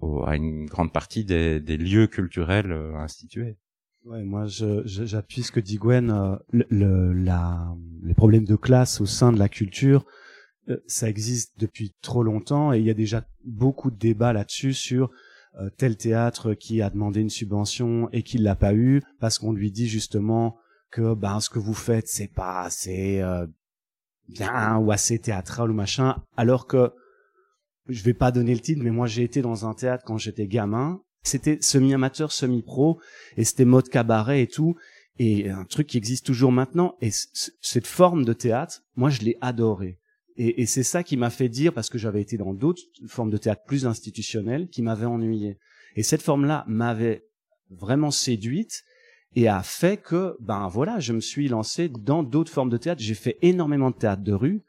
au- à une grande partie des, des lieux culturels euh, institués. Ouais, moi, j'appuie ce que dit Gwen. le, le- la, les problèmes de classe au sein de la culture, ça existe depuis trop longtemps et il y a déjà beaucoup de débats là-dessus sur tel théâtre qui a demandé une subvention et qui l'a pas eu parce qu'on lui dit justement que ben ce que vous faites c'est pas assez euh, bien ou assez théâtral ou machin, alors que je vais pas donner le titre, mais moi j'ai été dans un théâtre quand j'étais gamin. C'était semi-amateur, semi-pro, et c'était mode cabaret et tout, et un truc qui existe toujours maintenant. Et cette forme de théâtre, moi je l'ai adoré. Et, et c'est ça qui m'a fait dire, parce que j'avais été dans d'autres formes de théâtre plus institutionnelles, qui m'avaient ennuyé. Et cette forme-là m'avait vraiment séduite et a fait que, ben voilà, je me suis lancé dans d'autres formes de théâtre. J'ai fait énormément de théâtre de rue.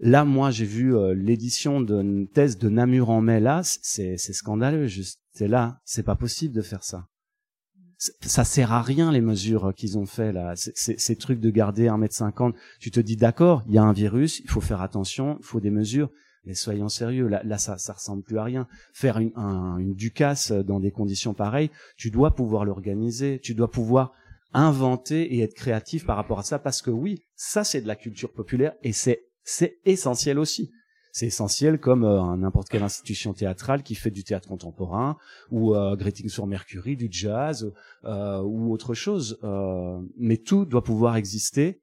Là, moi, j'ai vu euh, l'édition d'une thèse de Namur en mai. Là, c'est scandaleux. Juste, c'est là, c'est pas possible de faire ça. Ça sert à rien les mesures euh, qu'ils ont fait là. Ces trucs de garder 1m50. Tu te dis d'accord, il y a un virus, il faut faire attention, il faut des mesures. Mais soyons sérieux, là, ça, ça ressemble plus à rien. Faire une, un- ducasse euh, dans des conditions pareilles, tu dois pouvoir l'organiser, tu dois pouvoir inventer et être créatif par rapport à ça, parce que oui, ça c'est de la culture populaire et c'est essentiel aussi. C'est essentiel comme euh, n'importe quelle institution théâtrale qui fait du théâtre contemporain ou euh, Greeting sur Mercury, du jazz euh, ou autre chose. Euh, mais tout doit pouvoir exister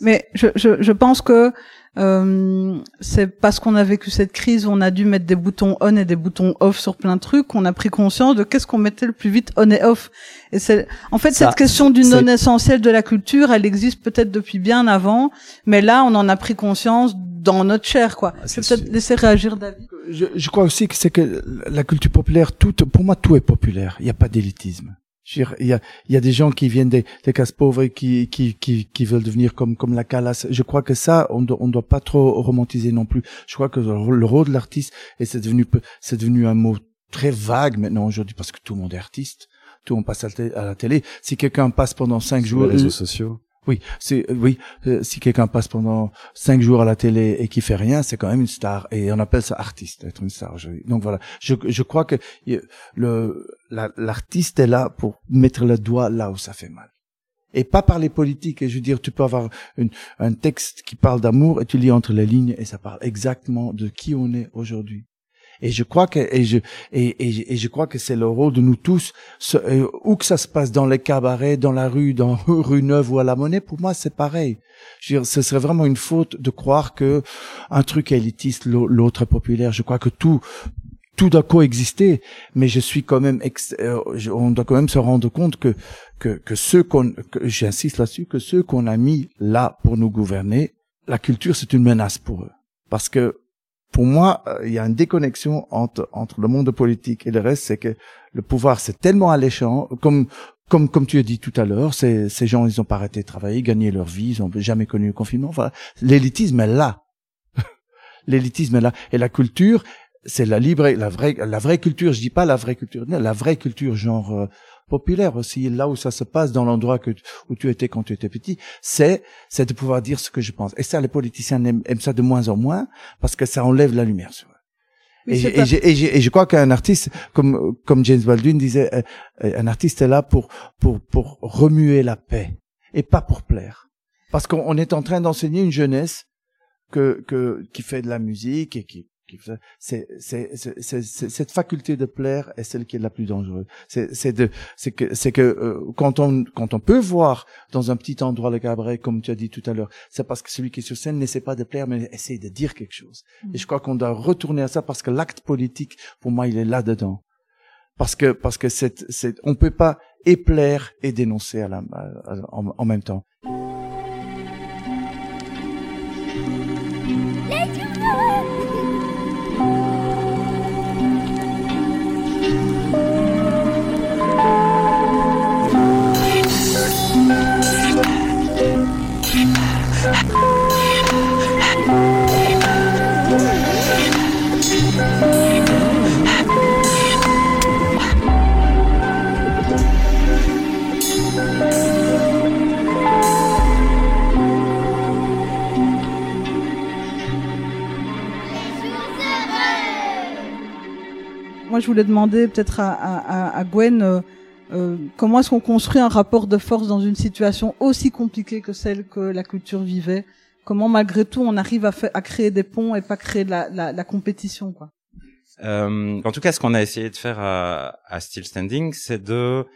Mais je, je, je pense que euh, c'est parce qu'on a vécu cette crise où on a dû mettre des boutons on et des boutons off sur plein de trucs qu'on a pris conscience de qu'est-ce qu'on mettait le plus vite on et off. Et c'est en fait Ça, cette question du non essentiel de la culture, elle existe peut-être depuis bien avant, mais là on en a pris conscience dans notre chair quoi. je vais peut-être laisser réagir David. je, je crois aussi que c'est que la culture populaire, tout, pour moi, tout est populaire. Il n'y a pas d'élitisme. Je veux dire, Il y a, il y a des gens qui viennent des, des classes pauvres et qui, qui, qui, qui veulent devenir comme, comme la Calas. Je crois que ça, on doit, on doit pas trop romantiser non plus. Je crois que le rôle, le rôle de l'artiste, et c'est devenu, c'est devenu un mot très vague maintenant aujourd'hui parce que tout le monde est artiste. Tout le monde passe à la, télé. Si quelqu'un passe pendant cinq Sur jours, les réseaux sociaux. Oui, c'est oui. euh, si quelqu'un passe pendant cinq jours à la télé et qui fait rien, c'est quand même une star et on appelle ça artiste, être une star aujourd'hui. Donc voilà, je, je crois que le la- l'artiste est là pour mettre le doigt là où ça fait mal. Et pas par les politiques. Et je veux dire, tu peux avoir une, un texte qui parle d'amour et tu lis entre les lignes et ça parle exactement de qui on est aujourd'hui. Et je crois que et je et, et, et je crois que c'est le rôle de nous tous, euh, où que ça se passe dans les cabarets, dans la rue, dans *laughs* rue Neuve ou à la Monnaie, pour moi c'est pareil. Je veux dire, ce serait vraiment une faute de croire que un truc élitiste, l'au- l'autre est populaire. Je crois que tout tout doit coexister, mais je suis quand même, ex- euh, on doit quand même se rendre compte que que, que ceux qu'on, j'insiste là-dessus, que ceux qu'on a mis là pour nous gouverner, la culture c'est une menace pour eux, parce que pour moi, euh, il y a une déconnexion entre entre le monde politique et le reste, c'est que le pouvoir c'est tellement alléchant, comme comme comme tu as dit tout à l'heure, ces ces gens ils ont pas arrêté de travailler, gagné leur vie, ils ont jamais connu le confinement. Voilà, l'élitisme est là. *laughs* L'élitisme est là et la culture, c'est la libre, la vraie la vraie culture. Je dis pas la vraie culture, la vraie culture genre euh, populaire aussi, là où ça se passe dans l'endroit que où tu étais quand tu étais petit, c'est c'est de pouvoir dire ce que je pense. Et ça, les politiciens aiment, aiment ça de moins en moins parce que ça enlève la lumière sur eux. Mais Et, et, et, je crois qu'un artiste, comme comme James Baldwin disait, euh, euh, un artiste est là pour pour pour remuer la paix et pas pour plaire. Parce qu'on on est en train d'enseigner une jeunesse que que qui fait de la musique et qui c'est c'est c'est c'est- c'est- cette faculté de plaire est celle qui est la plus dangereuse. C'est c'est de c'est que c'est que euh, quand on quand on peut voir dans un petit endroit le cabaret comme tu as dit tout à l'heure, c'est parce que celui qui est sur scène n'essaie pas de plaire mais essaie de dire quelque chose. Et je crois qu'on doit retourner à ça parce que l'acte politique pour moi il est là dedans. Parce que parce que c'est c'est on peut pas et plaire et dénoncer à la à- à- en, en même temps. Moi, je voulais demander peut-être à, Gwen euh, euh, comment est-ce qu'on construit un rapport de force dans une situation aussi compliquée que celle que la culture vivait? Comment, malgré tout, on arrive à, créer des ponts et pas créer de la, compétition. Euh, en tout cas, ce qu'on a essayé de faire à, Still Standing, c'est de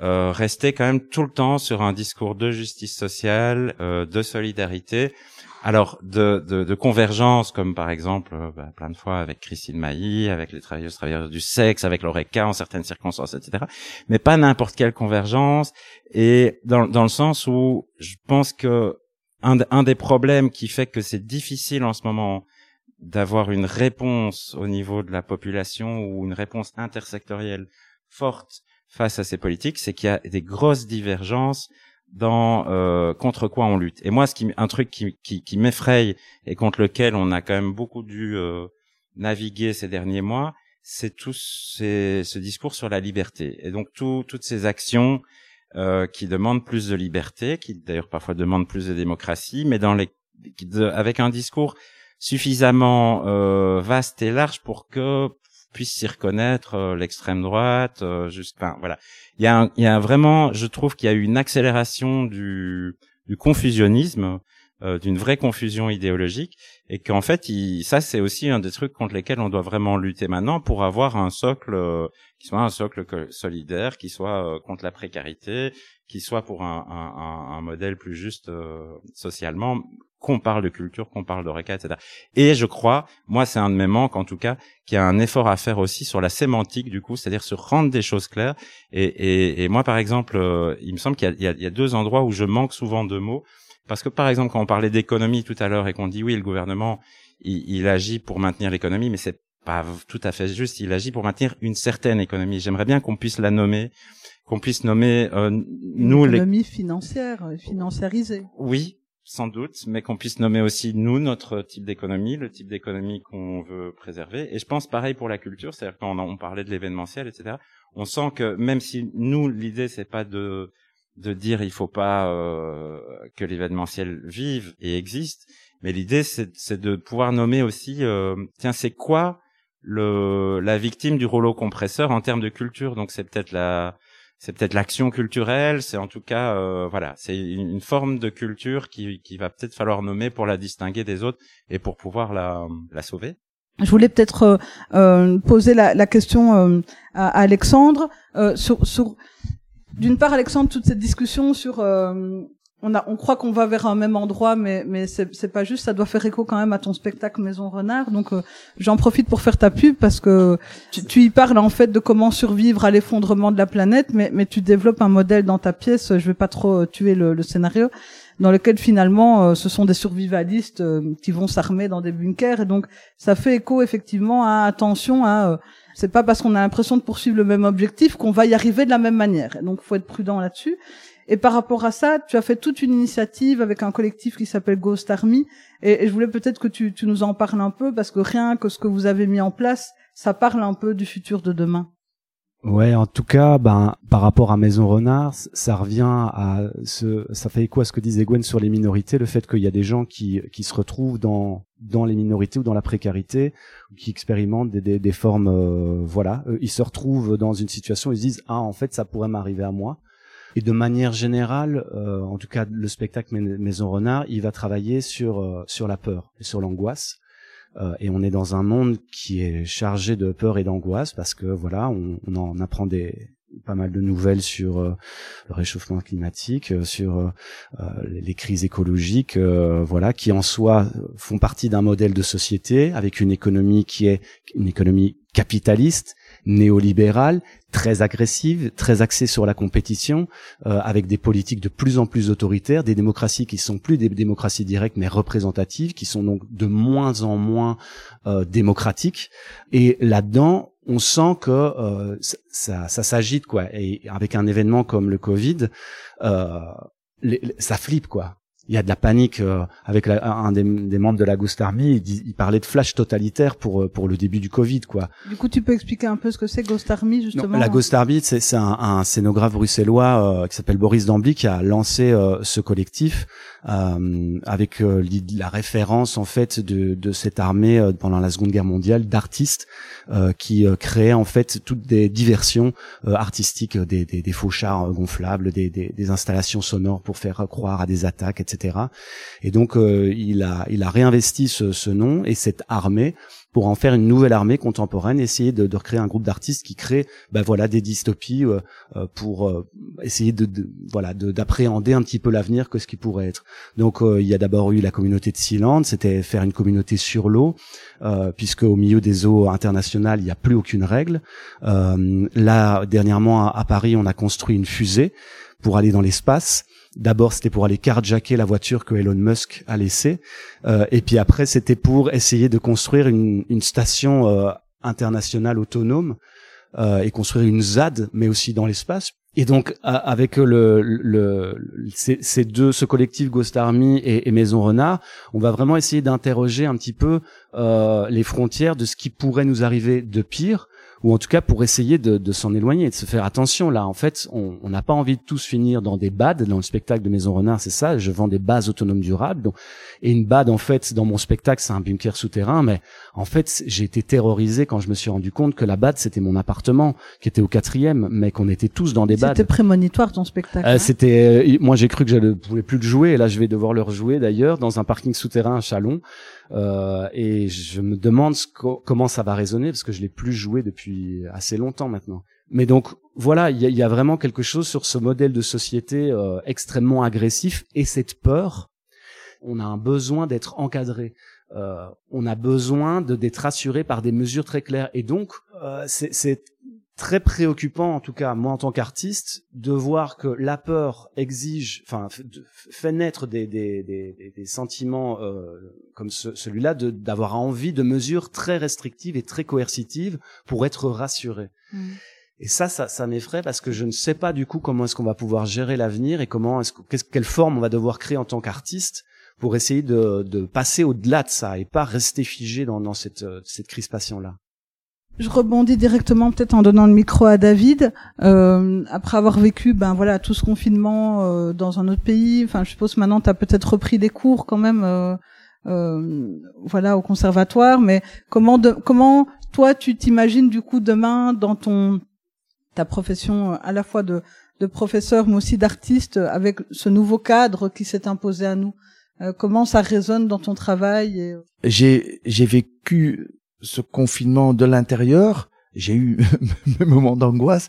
rester quand même tout le temps sur un discours de justice sociale, de solidarité, alors de, de, de convergence, comme par exemple euh, bah, plein de fois avec Christine Mailly, avec les travailleuses travailleurs du sexe, avec l'ORECA en certaines circonstances, etc. Mais pas n'importe quelle convergence, et dans, dans le sens où je pense que un, un des problèmes qui fait que c'est difficile en ce moment d'avoir une réponse au niveau de la population ou une réponse intersectorielle forte face à ces politiques, c'est qu'il y a des grosses divergences dans euh, contre quoi on lutte. Et moi, ce qui, un truc qui, qui, qui m'effraie et contre lequel on a quand même beaucoup dû euh, naviguer ces derniers mois, c'est tout ces, ce discours sur la liberté. Et donc tout, toutes ces actions euh, qui demandent plus de liberté, qui d'ailleurs parfois demandent plus de démocratie, mais dans les, avec un discours suffisamment euh, vaste et large pour que puisse s'y reconnaître euh, l'extrême droite, euh, juste, enfin, voilà. Il y a, un- il y a vraiment, je trouve qu'il y a eu une accélération du, du confusionnisme, euh, d'une vraie confusion idéologique, et qu'en fait, il, ça c'est aussi un des trucs contre lesquels on doit vraiment lutter maintenant pour avoir un socle euh, qui soit un socle solidaire, qui soit euh, contre la précarité, qui soit pour un, un, un- modèle plus juste euh, socialement, qu'on parle de culture, qu'on parle de RECA, etc. Et je crois, moi c'est un de mes manques en tout cas, qu'il y a un effort à faire aussi sur la sémantique du coup, c'est-à-dire se rendre des choses claires. Et, et, et moi par exemple, euh, il me semble qu'il y y a deux endroits où je manque souvent de mots. Parce que par exemple, quand on parlait d'économie tout à l'heure et qu'on dit oui, le gouvernement, il, il agit pour maintenir l'économie, mais c'est pas tout à fait juste. Il agit pour maintenir une certaine économie. J'aimerais bien qu'on puisse la nommer, qu'on puisse nommer euh, nous Une les économie financière, euh, financiarisée. oui, sans doute, mais qu'on puisse nommer aussi nous notre type d'économie, le type d'économie qu'on veut préserver. Et je pense pareil pour la culture, c'est-à-dire quand on, on parlait de l'événementiel, etc. On sent que même si nous l'idée c'est pas de de dire il faut pas euh, que l'événementiel vive et existe, mais l'idée c'est de pouvoir nommer aussi euh, tiens c'est quoi le la victime du rouleau compresseur en termes de culture? Donc c'est peut-être la c'est peut-être l'action culturelle, c'est en tout cas euh, voilà, c'est une, forme de culture qui qui va peut-être falloir nommer pour la distinguer des autres et pour pouvoir la la sauver. Je voulais peut-être euh, euh, poser la, la question euh, à, à Alexandre euh, sur, sur d'une part Alexandre toute cette discussion sur euh, on a on croit qu'on va vers un même endroit mais mais c'est pas juste ça doit faire écho quand même à ton spectacle Maison Renard. Donc euh, j'en profite pour faire ta pub parce que tu, tu y parles en fait de comment survivre à l'effondrement de la planète mais mais tu développes un modèle dans ta pièce. Je vais pas trop euh, tuer le, le scénario dans lequel finalement euh, ce sont des survivalistes euh, qui vont s'armer dans des bunkers. Et donc ça fait écho effectivement à attention à euh, c'est pas parce qu'on a l'impression de poursuivre le même objectif qu'on va y arriver de la même manière. Donc faut être prudent là-dessus. Et par rapport à ça tu as fait toute une initiative avec un collectif qui s'appelle Ghost Army. Et, je voulais peut-être que tu, tu nous en parles un peu parce que rien que ce que vous avez mis en place ça parle un peu du futur de demain. Ouais, en tout cas, ben, par rapport à Maison Renard, ça revient à ce, ça fait écho à ce que disait Gwen sur les minorités, le fait qu'il y a des gens qui, qui se retrouvent dans, dans les minorités ou dans la précarité, qui expérimentent des, des, des formes, euh, voilà, Euh, ils se retrouvent dans une situation, ils se disent, ah, en fait, ça pourrait m'arriver à moi. Et de manière générale, euh, en tout cas, le spectacle Mais- Maison Renard, il va travailler sur, euh, sur la peur et sur l'angoisse. Euh, et on est dans un monde qui est chargé de peur et d'angoisse parce que voilà, on, on en apprend des pas mal de nouvelles sur euh, le réchauffement climatique, euh, sur euh, les crises écologiques, voilà, qui en soi font partie d'un modèle de société avec une économie qui est une économie capitaliste, néolibérale, très agressive, très axée sur la compétition, avec des politiques de plus en plus autoritaires, des démocraties qui sont plus des démocraties directes mais représentatives, qui sont donc de moins en moins démocratiques. Et là-dedans, on sent que euh, ça, ça s'agite quoi. Et avec un événement comme le Covid, euh, ça flippe quoi il y a de la panique euh, avec un des, membres de la Ghost Army. Il, parlait de flash totalitaire pour euh, pour le début du Covid, quoi. Du coup, tu peux expliquer un peu ce que c'est Ghost Army justement. la Ghost Army, c'est un, un, scénographe bruxellois euh, qui s'appelle Boris Dambly qui a lancé ce collectif avec la référence en fait de, de cette armée pendant la Seconde Guerre mondiale d'artistes qui créaient en fait toutes des diversions artistiques, des, des, des faux chars gonflables, des, des, des installations sonores pour faire croire à des attaques, etc. Et donc euh, il a il a réinvesti ce, ce, nom et cette armée pour en faire une nouvelle armée contemporaine, essayer de, de recréer un groupe d'artistes qui crée, ben voilà, des dystopies euh, euh, pour essayer de, de voilà d'appréhender un petit peu l'avenir que ce qui pourrait être. Donc il y a d'abord eu la communauté de Sealand, c'était faire une communauté sur l'eau, puisque au milieu des eaux internationales il n'y a plus aucune règle. là dernièrement à Paris on a construit une fusée pour aller dans l'espace. D'abord, c'était pour aller carjacker la voiture que Elon Musk a laissée, euh, et puis après, c'était pour essayer de construire une, une station euh, internationale autonome euh, et construire une ZAD, mais aussi dans l'espace. Et donc, avec le, le, ces, deux, ce collectif Ghost Army et, et Maison Renard, on va vraiment essayer d'interroger un petit peu euh, les frontières de ce qui pourrait nous arriver de pire ou en tout cas pour essayer de, de s'en éloigner, de se faire attention. Là, en fait, on n'a pas envie de tous finir dans des BAD. Dans le spectacle de Maison Renard, c'est ça. Je vends des bases autonomes durables. Donc, et une BAD, en fait, dans mon spectacle, c'est un bunker souterrain. Mais en fait, j'ai été terrorisé quand je me suis rendu compte que la BAD, c'était mon appartement, qui était au quatrième, mais qu'on était tous dans des BAD. C'était prémonitoire ton spectacle. Euh, hein c'était, euh, moi, j'ai cru que je ne pouvais plus le jouer. Et là, je vais devoir le rejouer d'ailleurs dans un parking souterrain à Chalon. Euh, et je me demande comment ça va résonner parce que je l'ai plus joué depuis assez longtemps maintenant. Mais donc voilà, il y a, vraiment quelque chose sur ce modèle de société euh, extrêmement agressif et cette peur. On a un besoin d'être encadré. Euh, on a besoin de d'être rassuré par des mesures très claires. Et donc, c'est très préoccupant, en tout cas moi en tant qu'artiste, de voir que la peur exige, enfin fait naître des, des, des, des sentiments euh, comme ce, celui-là, d'avoir envie de mesures très restrictives et très coercitives pour être rassuré. Mmh. Et ça, ça, ça m'effraie parce que je ne sais pas du coup comment est-ce qu'on va pouvoir gérer l'avenir et comment est-ce quelle forme on va devoir créer en tant qu'artiste pour essayer de, de passer au-delà de ça et pas rester figé dans, dans cette, euh, cette crispation-là. Je rebondis directement peut-être en donnant le micro à David. Euh, après avoir vécu, ben voilà, tout ce confinement euh, dans un autre pays. Enfin, je suppose maintenant tu as peut-être repris des cours quand même, euh, euh, voilà, au conservatoire. Mais comment, de, comment toi tu t'imagines du coup demain dans ton ta profession à la fois de, de professeur mais aussi d'artiste avec ce nouveau cadre qui s'est imposé à nous. comment ça résonne dans ton travail. J'ai j'ai vécu ce confinement de l'intérieur, j'ai eu *laughs* mes moments d'angoisse,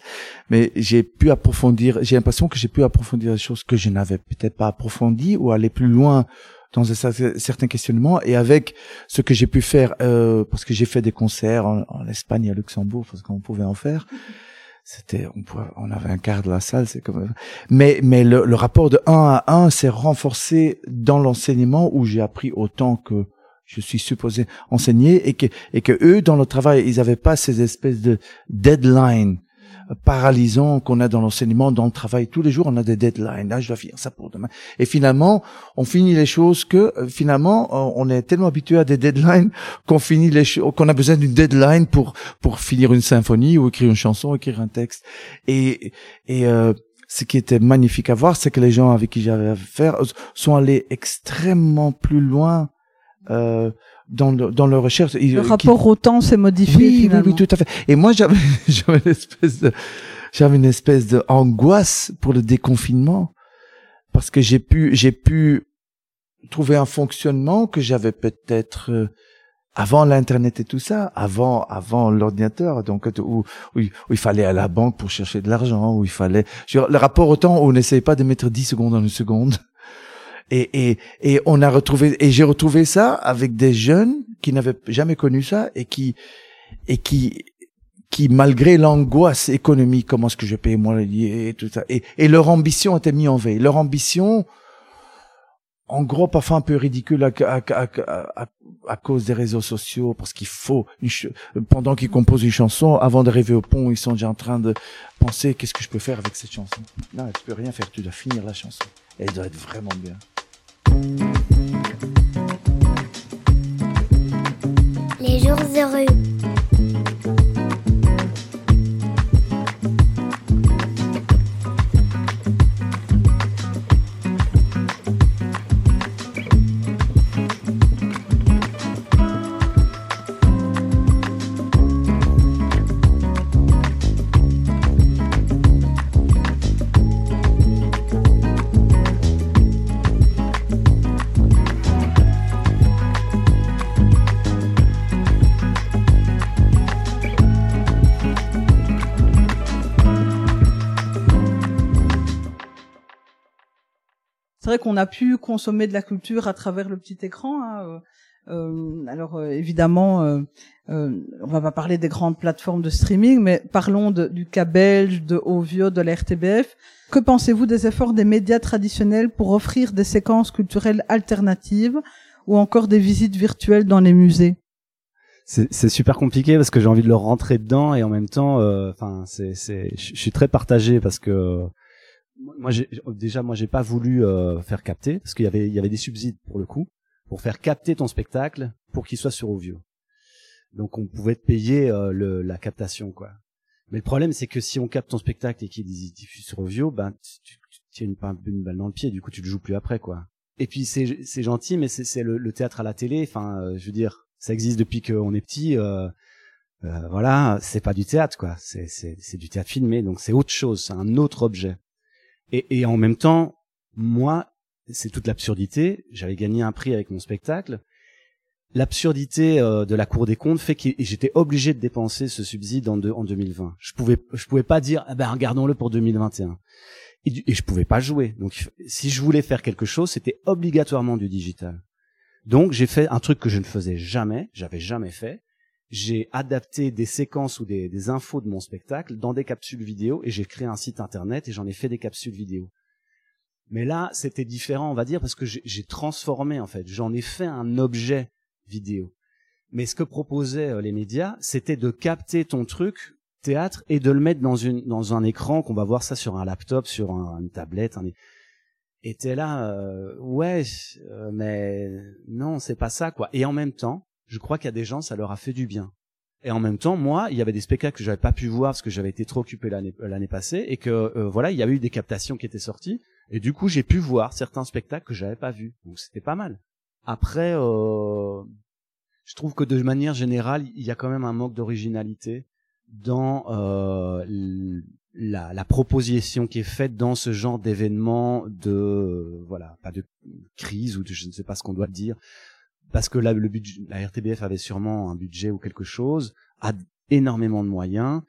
mais j'ai pu approfondir, j'ai l'impression que j'ai pu approfondir des choses que je n'avais peut-être pas approfondies ou aller plus loin dans certains questionnements et avec ce que j'ai pu faire, euh, parce que j'ai fait des concerts en, Espagne et à Luxembourg, parce qu'on pouvait en faire. *laughs* C'était, on, on avait un quart de la salle, c'est comme, mais mais le, le rapport de un à un s'est renforcé dans l'enseignement où j'ai appris autant que je suis supposé enseigner et que et que eux dans le travail ils avaient pas ces espèces de deadline paralysants qu'on a dans l'enseignement dans le travail. Tous les jours on a des deadlines. Là je dois finir ça pour demain. Et finalement on finit les choses que euh, finalement on est tellement habitué à des deadlines qu'on finit les qu'on a besoin d'une deadline pour pour finir une symphonie ou écrire une chanson écrire un texte. Et et euh, ce qui était magnifique à voir, c'est que les gens avec qui j'avais affaire sont allés extrêmement plus loin euh, dans, le, dans leur recherche. Le rapport au temps s'est modifié. Oui, finalement. oui, oui, tout à fait. Et moi, j'avais, *laughs* j'avais une espèce de, j'avais une espèce de angoisse pour le déconfinement parce que j'ai pu, j'ai pu trouver un fonctionnement que j'avais peut-être, euh, avant l'internet et tout ça, avant avant l'ordinateur, donc où, où, il fallait à la banque pour chercher de l'argent, où il fallait le rapport au temps, on n'essayait pas de mettre 10 secondes en une seconde. Et, et, et on a retrouvé et j'ai retrouvé ça avec des jeunes qui n'avaient jamais connu ça et qui et qui qui malgré l'angoisse économique, comment est-ce que je paye moi et tout ça, et, et leur ambition était mise en veille. Leur ambition, en gros, parfois un peu ridicule à, à, à, à cause des réseaux sociaux, parce qu'il faut, pendant qu'ils composent une chanson, avant d'arriver au pont, ils sont déjà en train de penser qu'est-ce que je peux faire avec cette chanson. Non, tu peux rien faire, tu dois finir la chanson. elle doit être vraiment bien. Les jours heureux. Qu'on a pu consommer de la culture à travers le petit écran. Hein, euh, euh alors euh, évidemment, euh, on va pas parler des grandes plateformes de streaming, mais parlons du cas belge, de Ovio, de la RTBF. Que pensez-vous des efforts des médias traditionnels pour offrir des séquences culturelles alternatives ou encore des visites virtuelles dans les musées? C'est super compliqué parce que j'ai envie de leur rentrer dedans et en même temps, enfin, je suis très partagé parce que moi déjà moi j'ai pas voulu euh, faire capter parce qu'il y avait il y avait des subsides pour le coup pour faire capter ton spectacle pour qu'il soit sur Ovio. Donc on pouvait te payer euh, le, la captation quoi. Mais le problème c'est que si on capte ton spectacle et qu'il est diffusé sur Ovio, ben tu, tiens une, une, balle dans le pied, du coup tu le joues plus après quoi. Et puis c'est c'est gentil mais c'est le, le, théâtre à la télé, enfin euh, je veux dire ça existe depuis qu'on est petit. Euh, voilà, c'est pas du théâtre quoi, c'est c'est du théâtre filmé donc c'est autre chose, c'est un autre objet. Et, et en même temps, moi, c'est toute l'absurdité. J'avais gagné un prix avec mon spectacle. L'absurdité euh, de la Cour des comptes fait que j'étais obligé de dépenser ce subside en, en 2020. Je pouvais, je pouvais pas dire, ah ben regardons-le pour 2021. Et, et je pouvais pas jouer. Donc, si je voulais faire quelque chose, c'était obligatoirement du digital. Donc, j'ai fait un truc que je ne faisais jamais, j'avais jamais fait j'ai adapté des séquences ou des, des, infos de mon spectacle dans des capsules vidéo et j'ai créé un site internet et j'en ai fait des capsules vidéo. Mais là, c'était différent, on va dire, parce que j'ai transformé en fait. J'en ai fait un objet vidéo. Mais ce que proposaient euh, les médias, c'était de capter ton truc théâtre et de le mettre dans une dans un écran qu'on va voir ça sur un laptop, sur une tablette. Un... Et t'es là, euh, ouais, euh, mais non, c'est pas ça quoi. Et en même temps, je crois qu'il y a des gens, ça leur a fait du bien. Et en même temps, moi, il y avait des spectacles que j'avais pas pu voir parce que j'avais été trop occupé l'année euh, passée et que euh, voilà, il y avait eu des captations qui étaient sorties et du coup, j'ai pu voir certains spectacles que j'avais pas vus. Donc c'était pas mal. Après euh, je trouve que de manière générale, il y a quand même un manque d'originalité dans euh, la, la, proposition qui est faite dans ce genre d'événement de voilà, pas de crise ou de je ne sais pas ce qu'on doit dire, parce que là, le budget, la RTBF avait sûrement un budget ou quelque chose, a énormément de moyens.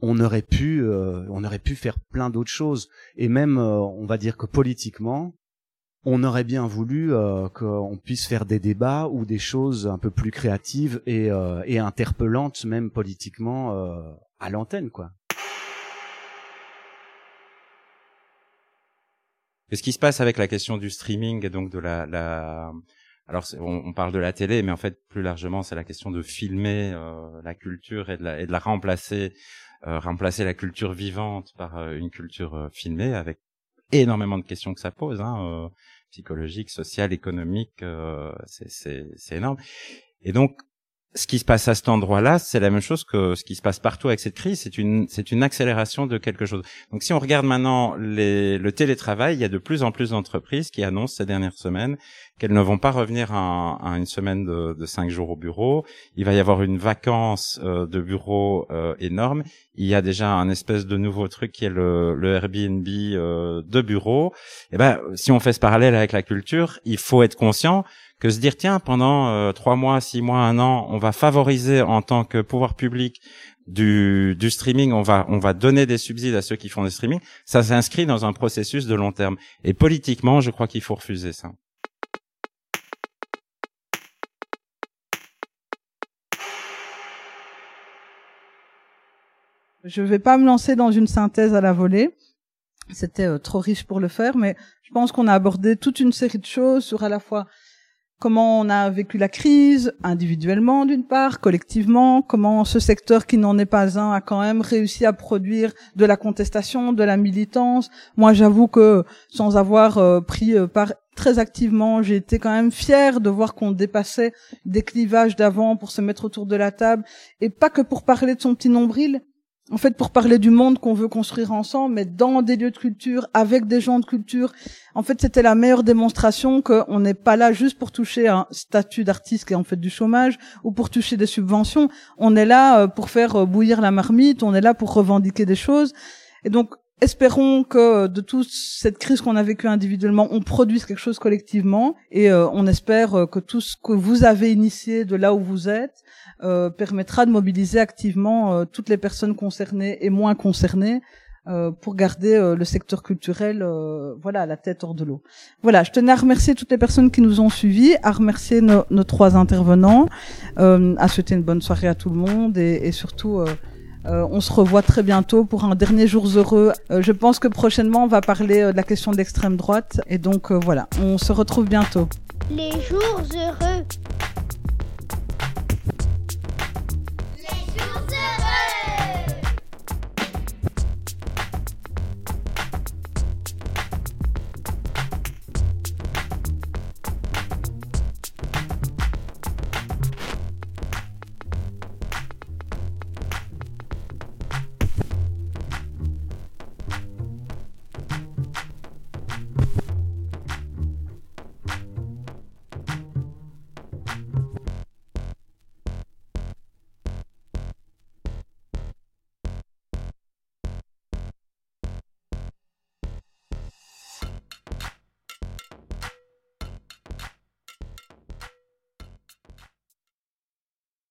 On aurait pu, euh, on aurait pu faire plein d'autres choses. Et même, euh, on va dire que politiquement, on aurait bien voulu euh, qu'on puisse faire des débats ou des choses un peu plus créatives et, et interpellantes, même politiquement, à l'antenne, quoi. Qu'est-ce qui se passe avec la question du streaming et donc de la alors on, parle de la télé, mais en fait plus largement c'est la question de filmer euh, la culture et de la, et de la remplacer, euh, remplacer la culture vivante par euh, une culture filmée avec énormément de questions que ça pose, hein, psychologiques, sociales, économiques, c'est énorme. Et donc ce qui se passe à cet endroit-là, c'est la même chose que ce qui se passe partout avec cette crise. C'est une, c'est une accélération de quelque chose. Donc, si on regarde maintenant les, le télétravail, il y a de plus en plus d'entreprises qui annoncent ces dernières semaines qu'elles ne vont pas revenir à, une semaine de, de, cinq jours au bureau. Il va y avoir une vacance euh, de bureau euh, énorme. Il y a déjà un espèce de nouveau truc qui est le, le Airbnb euh, de bureau. Et eh ben, si on fait ce parallèle avec la culture, il faut être conscient que se dire tiens pendant euh, trois mois, six mois, un an, on va favoriser en tant que pouvoir public du, du streaming, on va on va donner des subsides à ceux qui font des streaming. Ça s'inscrit dans un processus de long terme. Et politiquement, je crois qu'il faut refuser ça. Je vais pas me lancer dans une synthèse à la volée. C'était euh, trop riche pour le faire, mais je pense qu'on a abordé toute une série de choses sur à la fois comment on a vécu la crise, individuellement d'une part, collectivement, comment ce secteur qui n'en est pas un a quand même réussi à produire de la contestation, de la militance. Moi, j'avoue que sans avoir euh, pris euh, part très activement, j'ai été quand même fière de voir qu'on dépassait des clivages d'avant pour se mettre autour de la table, et pas que pour parler de son petit nombril, en fait, pour parler du monde qu'on veut construire ensemble, mais dans des lieux de culture, avec des gens de culture. En fait, c'était la meilleure démonstration qu'on n'est pas là juste pour toucher un statut d'artiste qui est en fait du chômage ou pour toucher des subventions. On est là euh, pour faire euh, bouillir la marmite, on est là pour revendiquer des choses. Et donc, espérons que de toute cette crise qu'on a vécue individuellement, on produise quelque chose collectivement et euh, on espère que tout ce que vous avez initié de là où vous êtes euh, permettra de mobiliser activement euh, toutes les personnes concernées et moins concernées euh, pour garder le secteur culturel voilà à la tête hors de l'eau. Voilà, je tenais à remercier toutes les personnes qui nous ont suivis, à remercier nos, nos trois intervenants, à souhaiter une bonne soirée à tout le monde et, et surtout on se revoit très bientôt pour un dernier jour heureux. je pense que prochainement on va parler de la question d'extrême droite et donc voilà, on se retrouve bientôt. Les jours heureux.